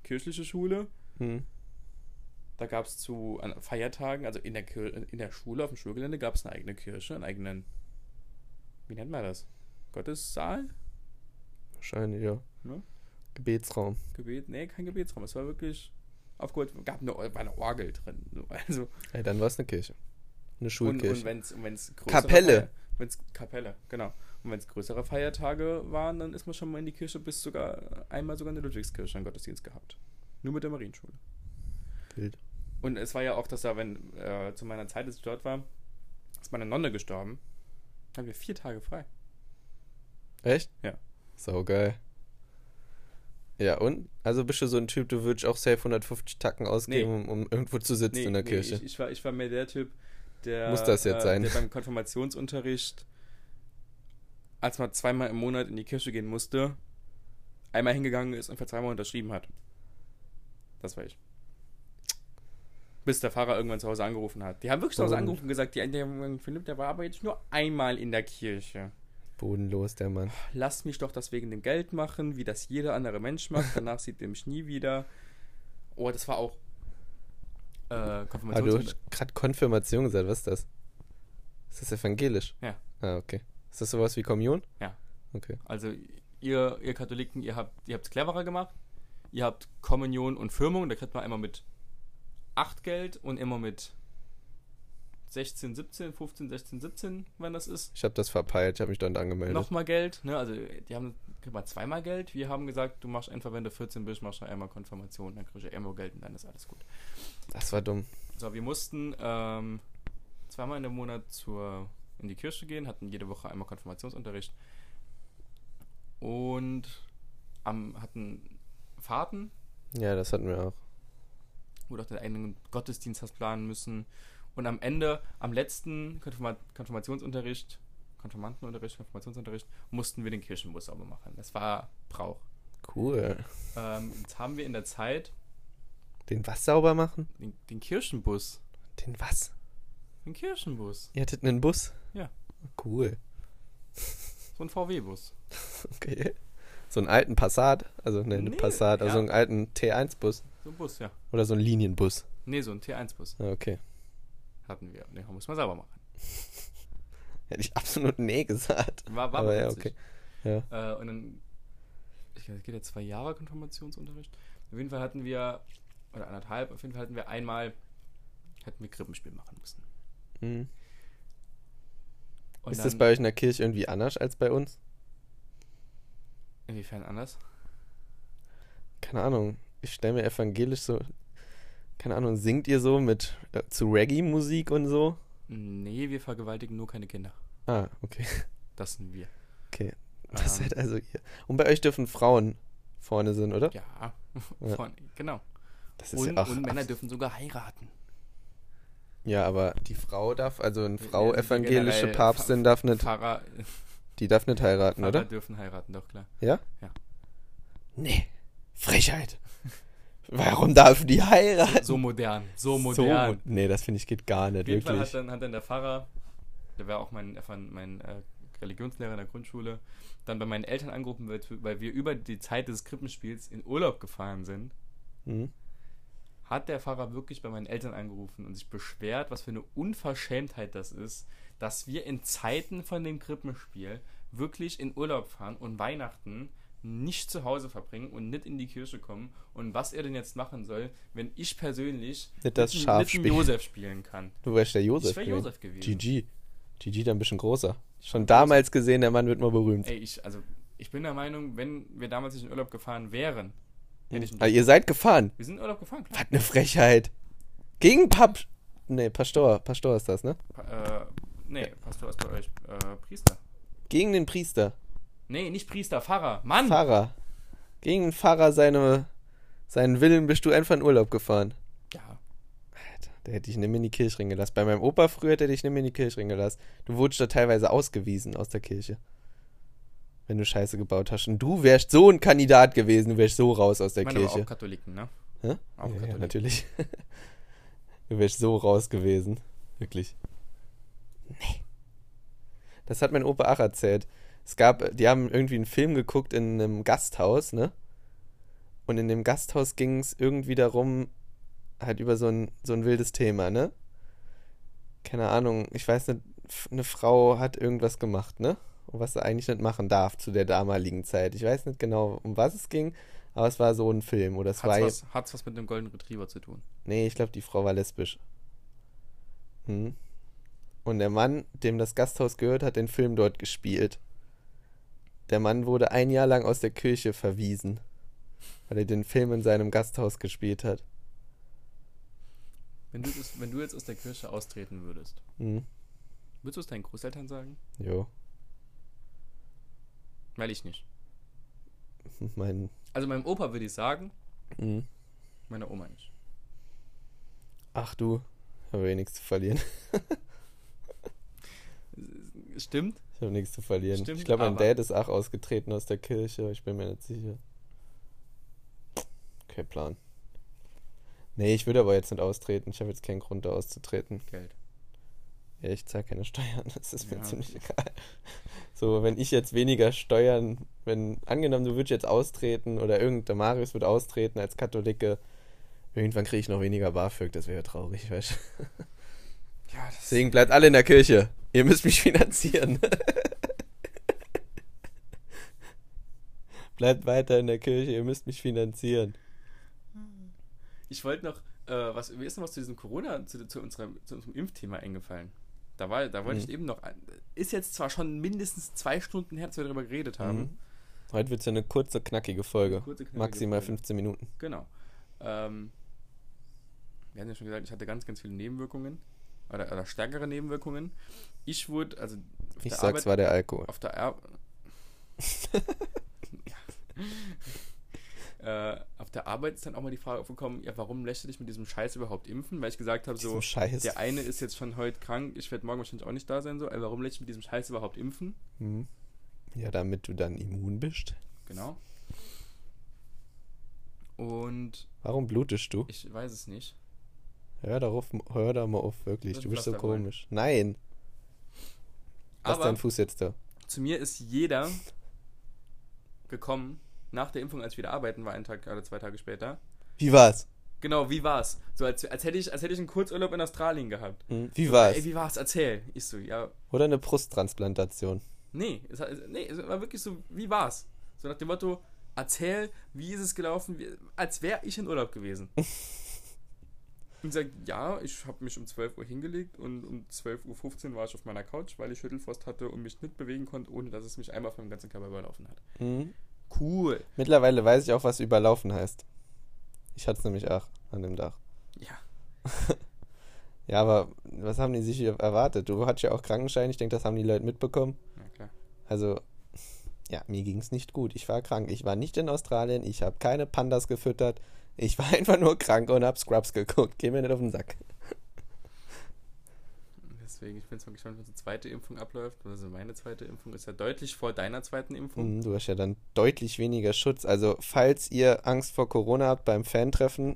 [SPEAKER 1] kirchliche Schule.
[SPEAKER 2] Mhm.
[SPEAKER 1] Da gab es zu an Feiertagen, also in der, Kir in der Schule, auf dem Schulgelände, gab es eine eigene Kirche, einen eigenen, wie nennt man das? Gottessaal?
[SPEAKER 2] Wahrscheinlich, ja.
[SPEAKER 1] Ne?
[SPEAKER 2] Gebetsraum.
[SPEAKER 1] Gebet? Nee, kein Gebetsraum. Es war wirklich aufgeholt, gab eine, war eine Orgel drin. So, Also,
[SPEAKER 2] Ey, dann war es eine Kirche. Eine
[SPEAKER 1] und,
[SPEAKER 2] Schulkirche.
[SPEAKER 1] und wenn es
[SPEAKER 2] Kapelle.
[SPEAKER 1] Feier- Wenn's, Kapelle, genau. Und wenn es größere Feiertage waren, dann ist man schon mal in die Kirche, bis sogar einmal sogar in der Ludwigskirche einen Gottesdienst gehabt. Nur mit der Marienschule.
[SPEAKER 2] Wild.
[SPEAKER 1] Und es war ja auch, dass da, wenn äh, zu meiner Zeit, als ich dort war, ist meine Nonne gestorben. Da haben wir vier Tage frei.
[SPEAKER 2] Echt?
[SPEAKER 1] Ja.
[SPEAKER 2] Sau geil. Ja, und? Also bist du so ein Typ, du würdest auch safe 150 Tacken ausgeben, um, um irgendwo zu sitzen in der Kirche.
[SPEAKER 1] Ich, ich, war, ich war mehr der Typ, der,
[SPEAKER 2] Muss das jetzt
[SPEAKER 1] äh,
[SPEAKER 2] sein?
[SPEAKER 1] der beim Konfirmationsunterricht, als man zweimal im Monat in die Kirche gehen musste, einmal hingegangen ist und für zweimal unterschrieben hat. Das war ich. Bis der Pfarrer irgendwann zu Hause angerufen hat. Die haben wirklich zu Hause angerufen und gesagt, die, der Philipp, der war aber jetzt nur einmal in der Kirche.
[SPEAKER 2] Bodenlos, der Mann.
[SPEAKER 1] Lass mich doch das wegen dem Geld machen, wie das jeder andere Mensch macht. Danach sieht er mich nie wieder. Oh, das war auch äh,
[SPEAKER 2] Ah, du hast gerade Konfirmation gesagt, was ist das? Ist das evangelisch?
[SPEAKER 1] Ja.
[SPEAKER 2] Ah, okay. Ist das sowas wie Kommunion?
[SPEAKER 1] Ja.
[SPEAKER 2] Okay.
[SPEAKER 1] Also ihr, ihr Katholiken, ihr habt ihr cleverer gemacht. Ihr habt Kommunion und Firmung, da kriegt man einmal mit 8 Geld und immer mit 16, 17, 15, 16, 17, wenn das ist.
[SPEAKER 2] Ich habe das verpeilt, ich habe mich dann angemeldet.
[SPEAKER 1] Nochmal Geld, ne? Also die haben kriegt man zweimal Geld. Wir haben gesagt, du machst einfach, wenn du 14 bist, machst du einmal Konfirmation, dann kriegst du einmal Geld und dann ist alles gut.
[SPEAKER 2] Das war dumm.
[SPEAKER 1] So, wir mussten ähm, zweimal in der Monat zur, in die Kirche gehen, hatten jede Woche einmal Konfirmationsunterricht und am, hatten Fahrten,
[SPEAKER 2] Ja, das hatten wir auch.
[SPEAKER 1] wo du auch den eigenen Gottesdienst hast planen müssen. Und am Ende, am letzten Konfirma Konfirmationsunterricht, Konfirmandenunterricht, Konfirmationsunterricht, mussten wir den Kirchenbus sauber machen. Das war Brauch.
[SPEAKER 2] Cool.
[SPEAKER 1] Ähm, jetzt haben wir in der Zeit
[SPEAKER 2] Den was sauber machen?
[SPEAKER 1] den, den Kirchenbus.
[SPEAKER 2] Den was?
[SPEAKER 1] Den Kirchenbus.
[SPEAKER 2] Ihr hattet einen Bus?
[SPEAKER 1] Ja.
[SPEAKER 2] Cool.
[SPEAKER 1] So ein VW-Bus.
[SPEAKER 2] Okay. So einen alten Passat, also ne,
[SPEAKER 1] Nee,
[SPEAKER 2] Passat, also
[SPEAKER 1] ja.
[SPEAKER 2] einen alten T1-Bus
[SPEAKER 1] So ein Bus, ja.
[SPEAKER 2] oder so einen Linienbus.
[SPEAKER 1] Nee, so ein T1-Bus
[SPEAKER 2] Ah, Okay.
[SPEAKER 1] hatten wir. Den muss man sauber machen.
[SPEAKER 2] Hätte ich absolut nee gesagt.
[SPEAKER 1] War, war
[SPEAKER 2] Aber ja, okay.
[SPEAKER 1] Äh, und dann, ich glaube, es geht ja zwei Jahre Konfirmationsunterricht. Auf jeden Fall hatten wir, oder anderthalb, auf jeden Fall hatten wir einmal, hätten wir Krippenspiel machen müssen.
[SPEAKER 2] Hm.
[SPEAKER 1] Und
[SPEAKER 2] Ist
[SPEAKER 1] dann,
[SPEAKER 2] das bei euch in der Kirche irgendwie anders als bei uns?
[SPEAKER 1] Inwiefern anders?
[SPEAKER 2] Keine Ahnung. Ich stelle mir evangelisch so. Keine Ahnung, singt ihr so mit äh, zu Reggae-Musik und so?
[SPEAKER 1] Nee, wir vergewaltigen nur keine Kinder.
[SPEAKER 2] Ah, okay.
[SPEAKER 1] Das sind wir.
[SPEAKER 2] Okay. Das
[SPEAKER 1] Ähm,
[SPEAKER 2] seid also ihr. Und bei euch dürfen Frauen vorne sind, oder?
[SPEAKER 1] Ja,
[SPEAKER 2] Ja.
[SPEAKER 1] Von, genau.
[SPEAKER 2] Das ist
[SPEAKER 1] Und,
[SPEAKER 2] ja auch.
[SPEAKER 1] und Männer dürfen sogar heiraten.
[SPEAKER 2] Ja, aber die Frau darf, also eine
[SPEAKER 1] Ja,
[SPEAKER 2] Frau
[SPEAKER 1] die
[SPEAKER 2] evangelische Papstin darf nicht,
[SPEAKER 1] Pfarrer,
[SPEAKER 2] die darf nicht heiraten,
[SPEAKER 1] Pfarrer
[SPEAKER 2] oder?
[SPEAKER 1] dürfen heiraten, doch klar.
[SPEAKER 2] Ja?
[SPEAKER 1] Ja.
[SPEAKER 2] Nee. Frechheit. Warum darf die heiraten?
[SPEAKER 1] So modern, so modern.
[SPEAKER 2] mo- nee, das finde ich geht gar nicht,
[SPEAKER 1] Auf jeden Fall
[SPEAKER 2] wirklich.
[SPEAKER 1] hat dann, hat dann der Pfarrer, der war auch mein, mein, äh, Religionslehrer in der Grundschule, dann bei meinen Eltern angerufen, weil, weil wir über die Zeit des Krippenspiels in Urlaub gefahren sind,
[SPEAKER 2] Hm?
[SPEAKER 1] Hat der Pfarrer wirklich bei meinen Eltern angerufen und sich beschwert, was für eine Unverschämtheit das ist, dass wir in Zeiten von dem Krippenspiel wirklich in Urlaub fahren und Weihnachten nicht zu Hause verbringen und nicht in die Kirche kommen und was er denn jetzt machen soll, wenn ich persönlich
[SPEAKER 2] Nicht das
[SPEAKER 1] mit,
[SPEAKER 2] Schaf
[SPEAKER 1] mit
[SPEAKER 2] spielen.
[SPEAKER 1] Josef spielen kann.
[SPEAKER 2] Du wärst der Josef.
[SPEAKER 1] ich wäre
[SPEAKER 2] gewesen.
[SPEAKER 1] Josef gewesen.
[SPEAKER 2] GG. GG dann ein bisschen großer. Schon damals gesehen, der Mann wird mal berühmt.
[SPEAKER 1] Ey, ich, also, ich bin der Meinung, wenn wir damals nicht in Urlaub gefahren wären,
[SPEAKER 2] Ah, ihr seid gefahren.
[SPEAKER 1] Wir sind in Urlaub gefahren, klar.
[SPEAKER 2] Was eine Frechheit. Gegen Pap. Nee, Pastor. Pastor ist das, ne?
[SPEAKER 1] Pa äh, nee, Pastor ist bei euch äh, Priester.
[SPEAKER 2] Gegen den Priester.
[SPEAKER 1] Nee, nicht Priester, Pfarrer. Mann!
[SPEAKER 2] Pfarrer. Gegen den Pfarrer seine, seinen Willen bist du einfach in Urlaub gefahren.
[SPEAKER 1] Ja,
[SPEAKER 2] Alter, der hätte dich nicht mehr in die Kirche gelassen. Bei meinem Opa früher hätte er dich nicht mehr in die Kirche gelassen. Du wurdest da teilweise ausgewiesen aus der Kirche. Wenn du Scheiße gebaut hast. Und du wärst so ein Kandidat gewesen, du wärst so raus aus der
[SPEAKER 1] Ich meine aber
[SPEAKER 2] Kirche.
[SPEAKER 1] auch Katholiken, ne?
[SPEAKER 2] Hä?
[SPEAKER 1] Auch
[SPEAKER 2] ja, ja,
[SPEAKER 1] Katholiken.
[SPEAKER 2] natürlich. du wärst so raus gewesen. Wirklich. Nee. Das hat mein Opa auch erzählt. Es gab, die haben irgendwie einen Film geguckt in einem Gasthaus, ne? Und in dem Gasthaus ging es irgendwie darum, halt über so ein, so ein wildes Thema, ne? Keine Ahnung, ich weiß nicht, eine Frau hat irgendwas gemacht, ne? Und was sie eigentlich nicht machen darf zu der damaligen Zeit. Ich weiß nicht genau, um was es ging, aber es war so ein Film. Oder es war
[SPEAKER 1] Hat's was, hat's was mit dem Golden Retriever zu tun?
[SPEAKER 2] Nee, ich glaube, die Frau war lesbisch. Hm. Und der Mann, dem das Gasthaus gehört, hat den Film dort gespielt. Der Mann wurde ein Jahr lang aus der Kirche verwiesen, weil er den Film in seinem Gasthaus gespielt hat.
[SPEAKER 1] Wenn du, das, wenn du jetzt aus der Kirche austreten würdest,
[SPEAKER 2] Hm.
[SPEAKER 1] würdest du es deinen Großeltern sagen?
[SPEAKER 2] Jo.
[SPEAKER 1] Weil ich nicht.
[SPEAKER 2] Mein.
[SPEAKER 1] Also meinem Opa würde ich sagen,
[SPEAKER 2] Hm.
[SPEAKER 1] meiner Oma nicht.
[SPEAKER 2] Ach du, habe eh nichts zu verlieren.
[SPEAKER 1] Stimmt?
[SPEAKER 2] Ich habe nichts zu verlieren.
[SPEAKER 1] Stimmt,
[SPEAKER 2] ich glaube, mein Dad ist auch ausgetreten aus der Kirche, ich bin mir nicht sicher. Kein Plan. Nee, ich würde aber jetzt nicht austreten. Ich habe jetzt keinen Grund, da auszutreten.
[SPEAKER 1] Geld.
[SPEAKER 2] Ja, ich zahle keine Steuern. Das ist mir
[SPEAKER 1] Ja.
[SPEAKER 2] ziemlich egal. So, wenn ich jetzt weniger Steuern, wenn, angenommen, du würdest jetzt austreten oder irgendein Marius wird austreten als Katholike, irgendwann kriege ich noch weniger BAföG, das wäre traurig, weißt du.
[SPEAKER 1] Ja,
[SPEAKER 2] Deswegen bleibt alle in der Kirche. Ihr müsst mich finanzieren. bleibt weiter in der Kirche, ihr müsst mich finanzieren.
[SPEAKER 1] Ich wollte noch, äh, was, mir ist noch was zu diesem Corona, zu, zu, unserem, zu unserem Impfthema eingefallen. Da, war, da wollte
[SPEAKER 2] Mhm.
[SPEAKER 1] ich eben noch, ist jetzt zwar schon mindestens zwei Stunden her, dass wir darüber geredet haben.
[SPEAKER 2] Mhm. Heute wird es ja eine kurze, knackige Folge.
[SPEAKER 1] Kurze, knackige
[SPEAKER 2] Maximal
[SPEAKER 1] Folge.
[SPEAKER 2] 15 Minuten.
[SPEAKER 1] Genau. Ähm, wir hatten ja schon gesagt, ich hatte ganz, ganz viele Nebenwirkungen. Oder, oder stärkere Nebenwirkungen. Ich wurde, also auf
[SPEAKER 2] Ich
[SPEAKER 1] der
[SPEAKER 2] sag's, war der Alkohol.
[SPEAKER 1] auf der Ar ja. Äh, auf der Arbeit ist dann auch mal die Frage aufgekommen, ja, warum lässt du dich mit diesem Scheiß überhaupt impfen? Weil ich gesagt habe, so,
[SPEAKER 2] Scheiß.
[SPEAKER 1] der eine ist jetzt schon heute krank, ich werde morgen wahrscheinlich auch nicht da sein, so, ey, warum lässt du dich mit diesem Scheiß überhaupt impfen?
[SPEAKER 2] Mhm. Ja, damit du dann immun bist.
[SPEAKER 1] Genau. Und
[SPEAKER 2] Warum blutest du?
[SPEAKER 1] ich weiß es nicht.
[SPEAKER 2] Hör darauf, hör da mal auf, wirklich. Du
[SPEAKER 1] ist
[SPEAKER 2] bist so komisch. Nein. Lass
[SPEAKER 1] Aber
[SPEAKER 2] deinen Fuß jetzt da.
[SPEAKER 1] zu mir ist jeder gekommen, nach der Impfung, als ich wieder arbeiten war, einen Tag oder zwei Tage später.
[SPEAKER 2] Wie war's?
[SPEAKER 1] Genau, wie war's? So als, als, hätte ich, als hätte ich einen Kurzurlaub in Australien gehabt.
[SPEAKER 2] Hm? Wie war's?
[SPEAKER 1] Ey, wie war's? Erzähl. Ich so, ja,
[SPEAKER 2] Oder eine Brusttransplantation.
[SPEAKER 1] nee, es, nee, es war wirklich so, wie war's? So nach dem Motto, erzähl, wie ist es gelaufen, wie, als wäre ich in Urlaub gewesen. und sagt, ja, ich habe mich um 12 Uhr hingelegt und um 12.15 Uhr war ich auf meiner Couch, weil ich Schüttelfrost hatte und mich nicht bewegen konnte, ohne dass es mich einmal auf meinem ganzen Körper überlaufen hat.
[SPEAKER 2] Mhm.
[SPEAKER 1] Cool.
[SPEAKER 2] Mittlerweile weiß ich auch, was überlaufen heißt. Ich hatte es nämlich auch an dem Dach.
[SPEAKER 1] Ja.
[SPEAKER 2] Ja, aber was haben die sich erwartet? Du hattest ja auch Krankenschein. Ich denke, das haben die Leute mitbekommen.
[SPEAKER 1] Na klar.
[SPEAKER 2] Also, ja, mir ging es nicht gut. Ich war krank. Ich war nicht in Australien. Ich habe keine Pandas gefüttert. Ich war einfach nur krank und habe Scrubs geguckt. Geh mir nicht auf den Sack.
[SPEAKER 1] Deswegen, ich bin jetzt mal gespannt, wenn die zweite Impfung abläuft. Also meine zweite Impfung ist ja deutlich vor deiner zweiten Impfung.
[SPEAKER 2] Mhm, Du hast ja dann deutlich weniger Schutz. Also, falls ihr Angst vor Corona habt beim Fan-Treffen,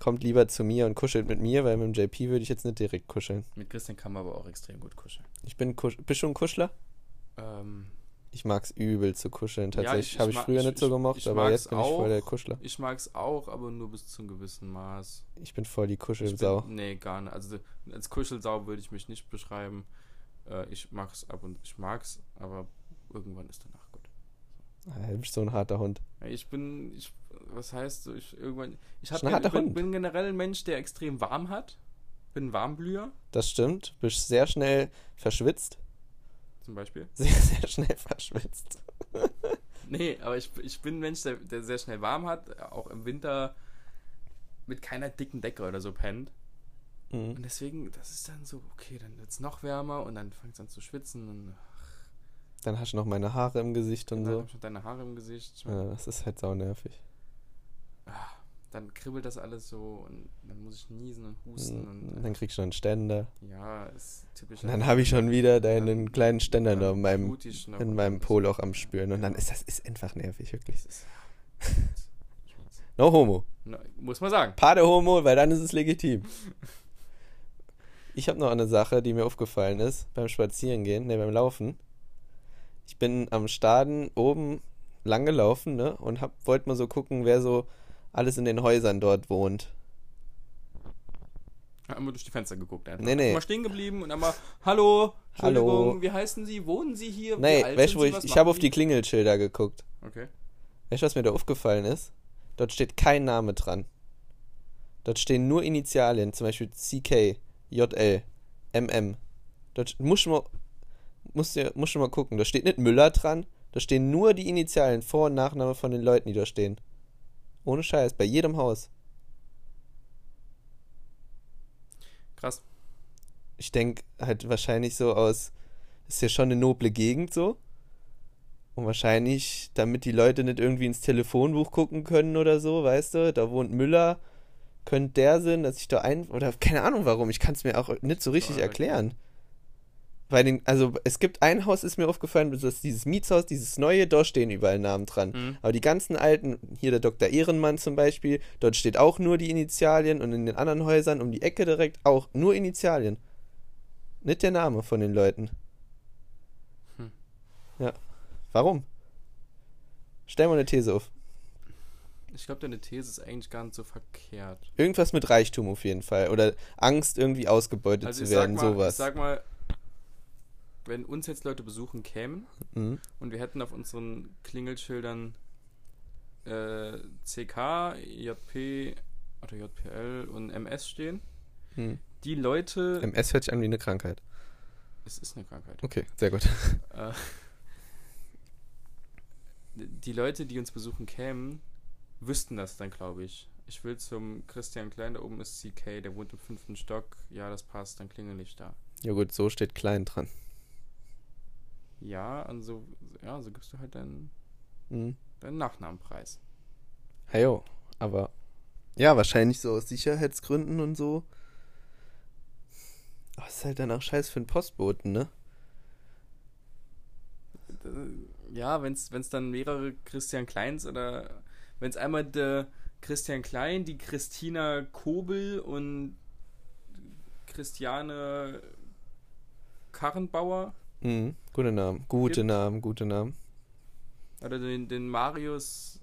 [SPEAKER 2] kommt lieber zu mir und kuschelt mit mir, weil mit dem JP würde ich jetzt nicht direkt kuscheln.
[SPEAKER 1] Mit Christian kann man aber auch extrem gut kuscheln.
[SPEAKER 2] Ich bin kusch bist du ein Kuschler?
[SPEAKER 1] Ähm,
[SPEAKER 2] Ich mag's übel zu kuscheln.
[SPEAKER 1] Ja,
[SPEAKER 2] Tatsächlich
[SPEAKER 1] ich-
[SPEAKER 2] habe
[SPEAKER 1] ich
[SPEAKER 2] ich
[SPEAKER 1] mag-
[SPEAKER 2] früher
[SPEAKER 1] ich-
[SPEAKER 2] nicht so
[SPEAKER 1] ich-
[SPEAKER 2] gemocht,
[SPEAKER 1] ich
[SPEAKER 2] aber
[SPEAKER 1] mag's
[SPEAKER 2] jetzt bin ich voll der
[SPEAKER 1] auch.
[SPEAKER 2] Kuschler.
[SPEAKER 1] ich mag es auch, aber nur bis zu einem gewissen Maß.
[SPEAKER 2] Ich bin voll die
[SPEAKER 1] Ich
[SPEAKER 2] Kuschelsau.
[SPEAKER 1] bin, nee, gar nicht. Also als Kuschelsau würde ich mich nicht beschreiben. Äh, ich mag's ab und ich mag's, aber irgendwann ist danach gut.
[SPEAKER 2] Ah, Du bist so ein harter Hund.
[SPEAKER 1] Ja, Ich bin, ich, was heißt so, ich irgendwann, ich, hab, bin,
[SPEAKER 2] Hund.
[SPEAKER 1] bin generell ein Mensch, der extrem warm hat. Bin Warmblüher
[SPEAKER 2] Das stimmt. Bist sehr schnell verschwitzt.
[SPEAKER 1] Zum Beispiel.
[SPEAKER 2] Sehr, sehr schnell verschwitzt.
[SPEAKER 1] Nee, aber ich, ich bin ein Mensch, der, der sehr schnell warm hat, auch im Winter mit keiner dicken Decke oder so pennt.
[SPEAKER 2] Mhm.
[SPEAKER 1] Und deswegen, das ist dann so, okay, dann wird es noch wärmer und dann fängt es an zu schwitzen und
[SPEAKER 2] Dann hast du noch meine Haare im Gesicht und
[SPEAKER 1] dann
[SPEAKER 2] so.
[SPEAKER 1] hab ich noch deine Haare im Gesicht.
[SPEAKER 2] Ja, das ist halt sau nervig.
[SPEAKER 1] Ah, dann kribbelt das alles so und dann muss ich niesen und husten
[SPEAKER 2] Und
[SPEAKER 1] und
[SPEAKER 2] Hm, dann kriegst du einen Ständer.
[SPEAKER 1] ja, ist typisch.
[SPEAKER 2] Und dann habe ich schon wieder deinen kleinen Ständer in meinem,
[SPEAKER 1] noch
[SPEAKER 2] in meinem Poloch am Spüren. Und dann ist das ist einfach nervig, wirklich. No homo.
[SPEAKER 1] Na, muss man sagen.
[SPEAKER 2] Pade homo, weil dann ist es legitim. Ich habe noch eine Sache, die mir aufgefallen ist beim Spazierengehen, ne, beim Laufen. Ich bin am Staden oben lang gelaufen, ne, und hab, wollte mal so gucken, wer so alles in den Häusern dort wohnt.
[SPEAKER 1] Einmal durch die Fenster geguckt. Einfach.
[SPEAKER 2] Nee, nee.
[SPEAKER 1] Mal stehen geblieben und einmal, hallo,
[SPEAKER 2] Hallo.
[SPEAKER 1] Entschuldigung, wie heißen Sie? Wohnen Sie hier?
[SPEAKER 2] Nee, weißt du, ich, ich habe auf die Klingelschilder geguckt.
[SPEAKER 1] Okay.
[SPEAKER 2] Weißt du, was mir da aufgefallen ist? Dort steht kein Name dran. Dort stehen nur Initialien, zum Beispiel CK, JL, MM. Dort musst du mal, musst du, musst du mal gucken. Da steht nicht Müller dran, da stehen nur die Initialien, Vor- und Nachname von den Leuten, die da stehen. Ohne Scheiß, bei jedem Haus.
[SPEAKER 1] Krass.
[SPEAKER 2] Ich denke halt wahrscheinlich so aus, ist ja schon eine noble Gegend so. Und wahrscheinlich, damit die Leute nicht irgendwie ins Telefonbuch gucken können oder so, weißt du, da wohnt Müller, könnte der sein, dass ich da ein, oder keine Ahnung warum, ich kann es mir auch nicht so richtig
[SPEAKER 1] Ja,
[SPEAKER 2] erklären. Bei den, also es gibt ein Haus, ist mir aufgefallen, das ist dieses Mietshaus, dieses neue, da stehen überall Namen dran.
[SPEAKER 1] Mhm.
[SPEAKER 2] Aber die ganzen alten, hier der Dr. Ehrenmann zum Beispiel, dort steht auch nur die Initialien und in den anderen Häusern um die Ecke direkt auch nur Initialien. Nicht der Name von den Leuten.
[SPEAKER 1] Hm.
[SPEAKER 2] Ja. Warum? Stell mal eine These auf.
[SPEAKER 1] Ich glaube, deine These ist eigentlich gar nicht so verkehrt.
[SPEAKER 2] Irgendwas mit Reichtum auf jeden Fall. Oder Angst, irgendwie ausgebeutet
[SPEAKER 1] Also
[SPEAKER 2] zu werden,
[SPEAKER 1] mal,
[SPEAKER 2] sowas.
[SPEAKER 1] ich sag mal, wenn uns jetzt Leute besuchen kämen
[SPEAKER 2] Mhm.
[SPEAKER 1] und wir hätten auf unseren Klingelschildern äh, CK, JP oder JPL und MS stehen,
[SPEAKER 2] Mhm.
[SPEAKER 1] die Leute,
[SPEAKER 2] MS hört sich an wie eine Krankheit.
[SPEAKER 1] es ist eine Krankheit,
[SPEAKER 2] Okay, sehr gut.
[SPEAKER 1] äh, die Leute, die uns besuchen kämen, wüssten das dann, glaube ich. Ich will zum Christian Klein, da oben ist CK, der wohnt im fünften Stock. Ja, das passt, dann klingel ich da.
[SPEAKER 2] Ja gut, so steht klein dran.
[SPEAKER 1] Ja, und so, ja, so gibst du halt deinen,
[SPEAKER 2] Mhm.
[SPEAKER 1] deinen Nachnamenpreis.
[SPEAKER 2] Hey jo, aber ja, wahrscheinlich so aus Sicherheitsgründen und so. Aber ist halt dann auch scheiß für den Postboten, ne?
[SPEAKER 1] Ja, wenn es dann mehrere Christian Kleins oder wenn es einmal der Christian Klein, die Christina Kobel und Christiane Karrenbauer
[SPEAKER 2] Mhm. Gute Namen, gute
[SPEAKER 1] Gibt-
[SPEAKER 2] Namen, gute Namen.
[SPEAKER 1] oder den, den Marius,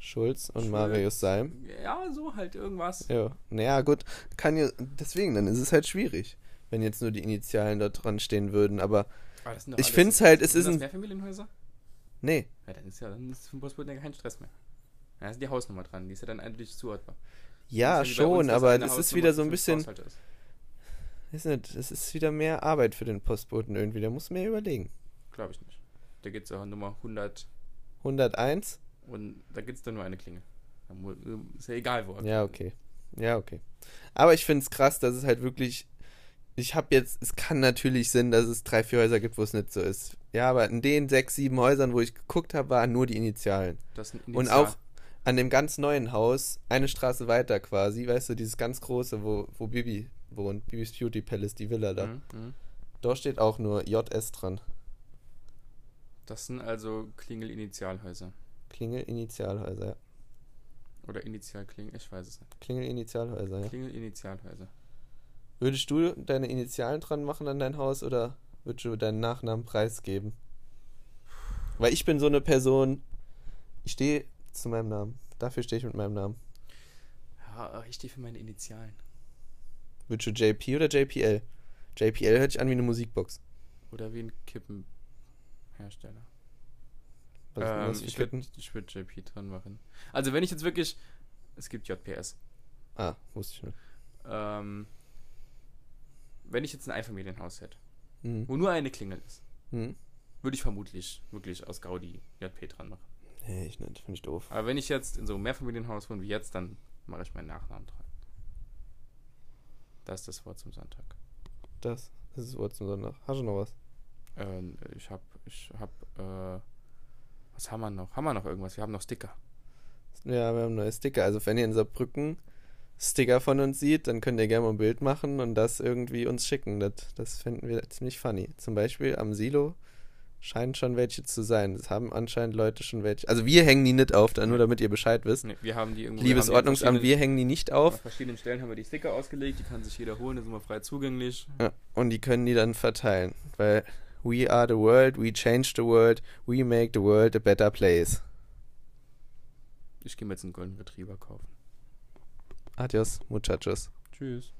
[SPEAKER 2] Schulz und
[SPEAKER 1] Schulz.
[SPEAKER 2] Marius Salm.
[SPEAKER 1] ja, so halt irgendwas.
[SPEAKER 2] Ja, naja, gut, kann ja, deswegen, dann ist es halt schwierig, wenn jetzt nur die Initialen da dran stehen würden, aber
[SPEAKER 1] Aber
[SPEAKER 2] Ich
[SPEAKER 1] alles-
[SPEAKER 2] find's halt, es ist
[SPEAKER 1] das
[SPEAKER 2] ein-
[SPEAKER 1] Mehrfamilienhäuser?
[SPEAKER 2] nee,
[SPEAKER 1] Ja, dann ist ja, dann ist für den Postboten ja kein Stress mehr. Da ist die Hausnummer dran, die ist ja dann endlich zuordbar.
[SPEAKER 2] ja, schon, aber das ist wieder so ein bisschen,
[SPEAKER 1] ist.
[SPEAKER 2] nicht, es ist wieder mehr Arbeit für den Postboten irgendwie, der muss mehr überlegen.
[SPEAKER 1] Glaube ich nicht. Da geht es ja Nummer 100
[SPEAKER 2] 101?
[SPEAKER 1] und da gibt es dann nur eine Klingel. Ist ja egal, wo. er
[SPEAKER 2] Ja, okay. Ja, okay. Aber ich finde es krass, dass es halt wirklich. Ich habe jetzt, es kann natürlich Sinn, dass es drei, vier Häuser gibt, wo es nicht so ist. Ja, aber in den sechs, sieben Häusern, wo ich geguckt habe, waren nur die Initialen.
[SPEAKER 1] Das ist ein
[SPEAKER 2] Und
[SPEAKER 1] Initial.
[SPEAKER 2] auch an dem ganz neuen Haus, eine Straße weiter quasi, weißt du, dieses ganz große, wo, wo Bibi wohnt, Bibis Beauty Palace, die Villa da.
[SPEAKER 1] Mhm, mhm.
[SPEAKER 2] Da steht auch nur JS dran.
[SPEAKER 1] Das sind also Klingel-Initialhäuser.
[SPEAKER 2] Klingel-Initialhäuser, ja.
[SPEAKER 1] Oder Initialklingel, ich weiß es nicht.
[SPEAKER 2] Klingel-Initialhäuser, ja.
[SPEAKER 1] Klingel-Initialhäuser.
[SPEAKER 2] Würdest du deine Initialen dran machen an dein Haus oder würdest du deinen Nachnamen preisgeben? Weil ich bin so eine Person, ich stehe zu meinem Namen. Dafür stehe ich mit meinem Namen.
[SPEAKER 1] Ja, ich stehe für meine Initialen.
[SPEAKER 2] Würdest du JP oder JPL? JPL hört sich an wie eine Musikbox.
[SPEAKER 1] Oder wie ein Kippenhersteller.
[SPEAKER 2] Was
[SPEAKER 1] Ähm, ich würde würd JP dran machen. Also wenn ich jetzt wirklich... Es gibt JPS.
[SPEAKER 2] Ah, wusste ich nicht.
[SPEAKER 1] Ähm, wenn ich jetzt ein Einfamilienhaus hätte,
[SPEAKER 2] Hm.
[SPEAKER 1] wo nur eine Klingel ist,
[SPEAKER 2] Hm.
[SPEAKER 1] würde ich vermutlich wirklich aus Gaudi JP dran machen.
[SPEAKER 2] Nee, ich nicht. Finde ich doof.
[SPEAKER 1] Aber wenn ich jetzt in so einem Mehrfamilienhaus wohne wie jetzt, dann mache ich meinen Nachnamen dran. Das ist das Wort zum Sonntag.
[SPEAKER 2] Das, ist das Wort zum Sonntag. Hast du noch was?
[SPEAKER 1] Ähm, ich hab, ich hab, äh, was haben wir noch? Haben wir noch irgendwas? Wir haben noch Sticker.
[SPEAKER 2] Ja, wir haben neue Sticker. Also wenn ihr in Saarbrücken Sticker von uns sieht, dann könnt ihr gerne mal ein Bild machen und das irgendwie uns schicken. Das, das finden wir ziemlich funny. Zum Beispiel am Silo scheinen schon welche zu sein. Das haben anscheinend Leute schon welche. Also wir hängen die nicht auf, nur damit ihr Bescheid wisst.
[SPEAKER 1] Nee, wir haben die irgendwo.
[SPEAKER 2] Liebes
[SPEAKER 1] wir an
[SPEAKER 2] Ordnungsamt, wir hängen die nicht
[SPEAKER 1] An
[SPEAKER 2] auf.
[SPEAKER 1] verschiedenen Stellen haben wir die Sticker ausgelegt, die kann sich jeder holen, die sind immer frei zugänglich.
[SPEAKER 2] Ja, und die können die dann verteilen. Weil we are the world, we change the world, we make the world a better place.
[SPEAKER 1] Ich gehe mir jetzt einen Golden Retriever kaufen.
[SPEAKER 2] Adios, muchachos.
[SPEAKER 1] Tschüss.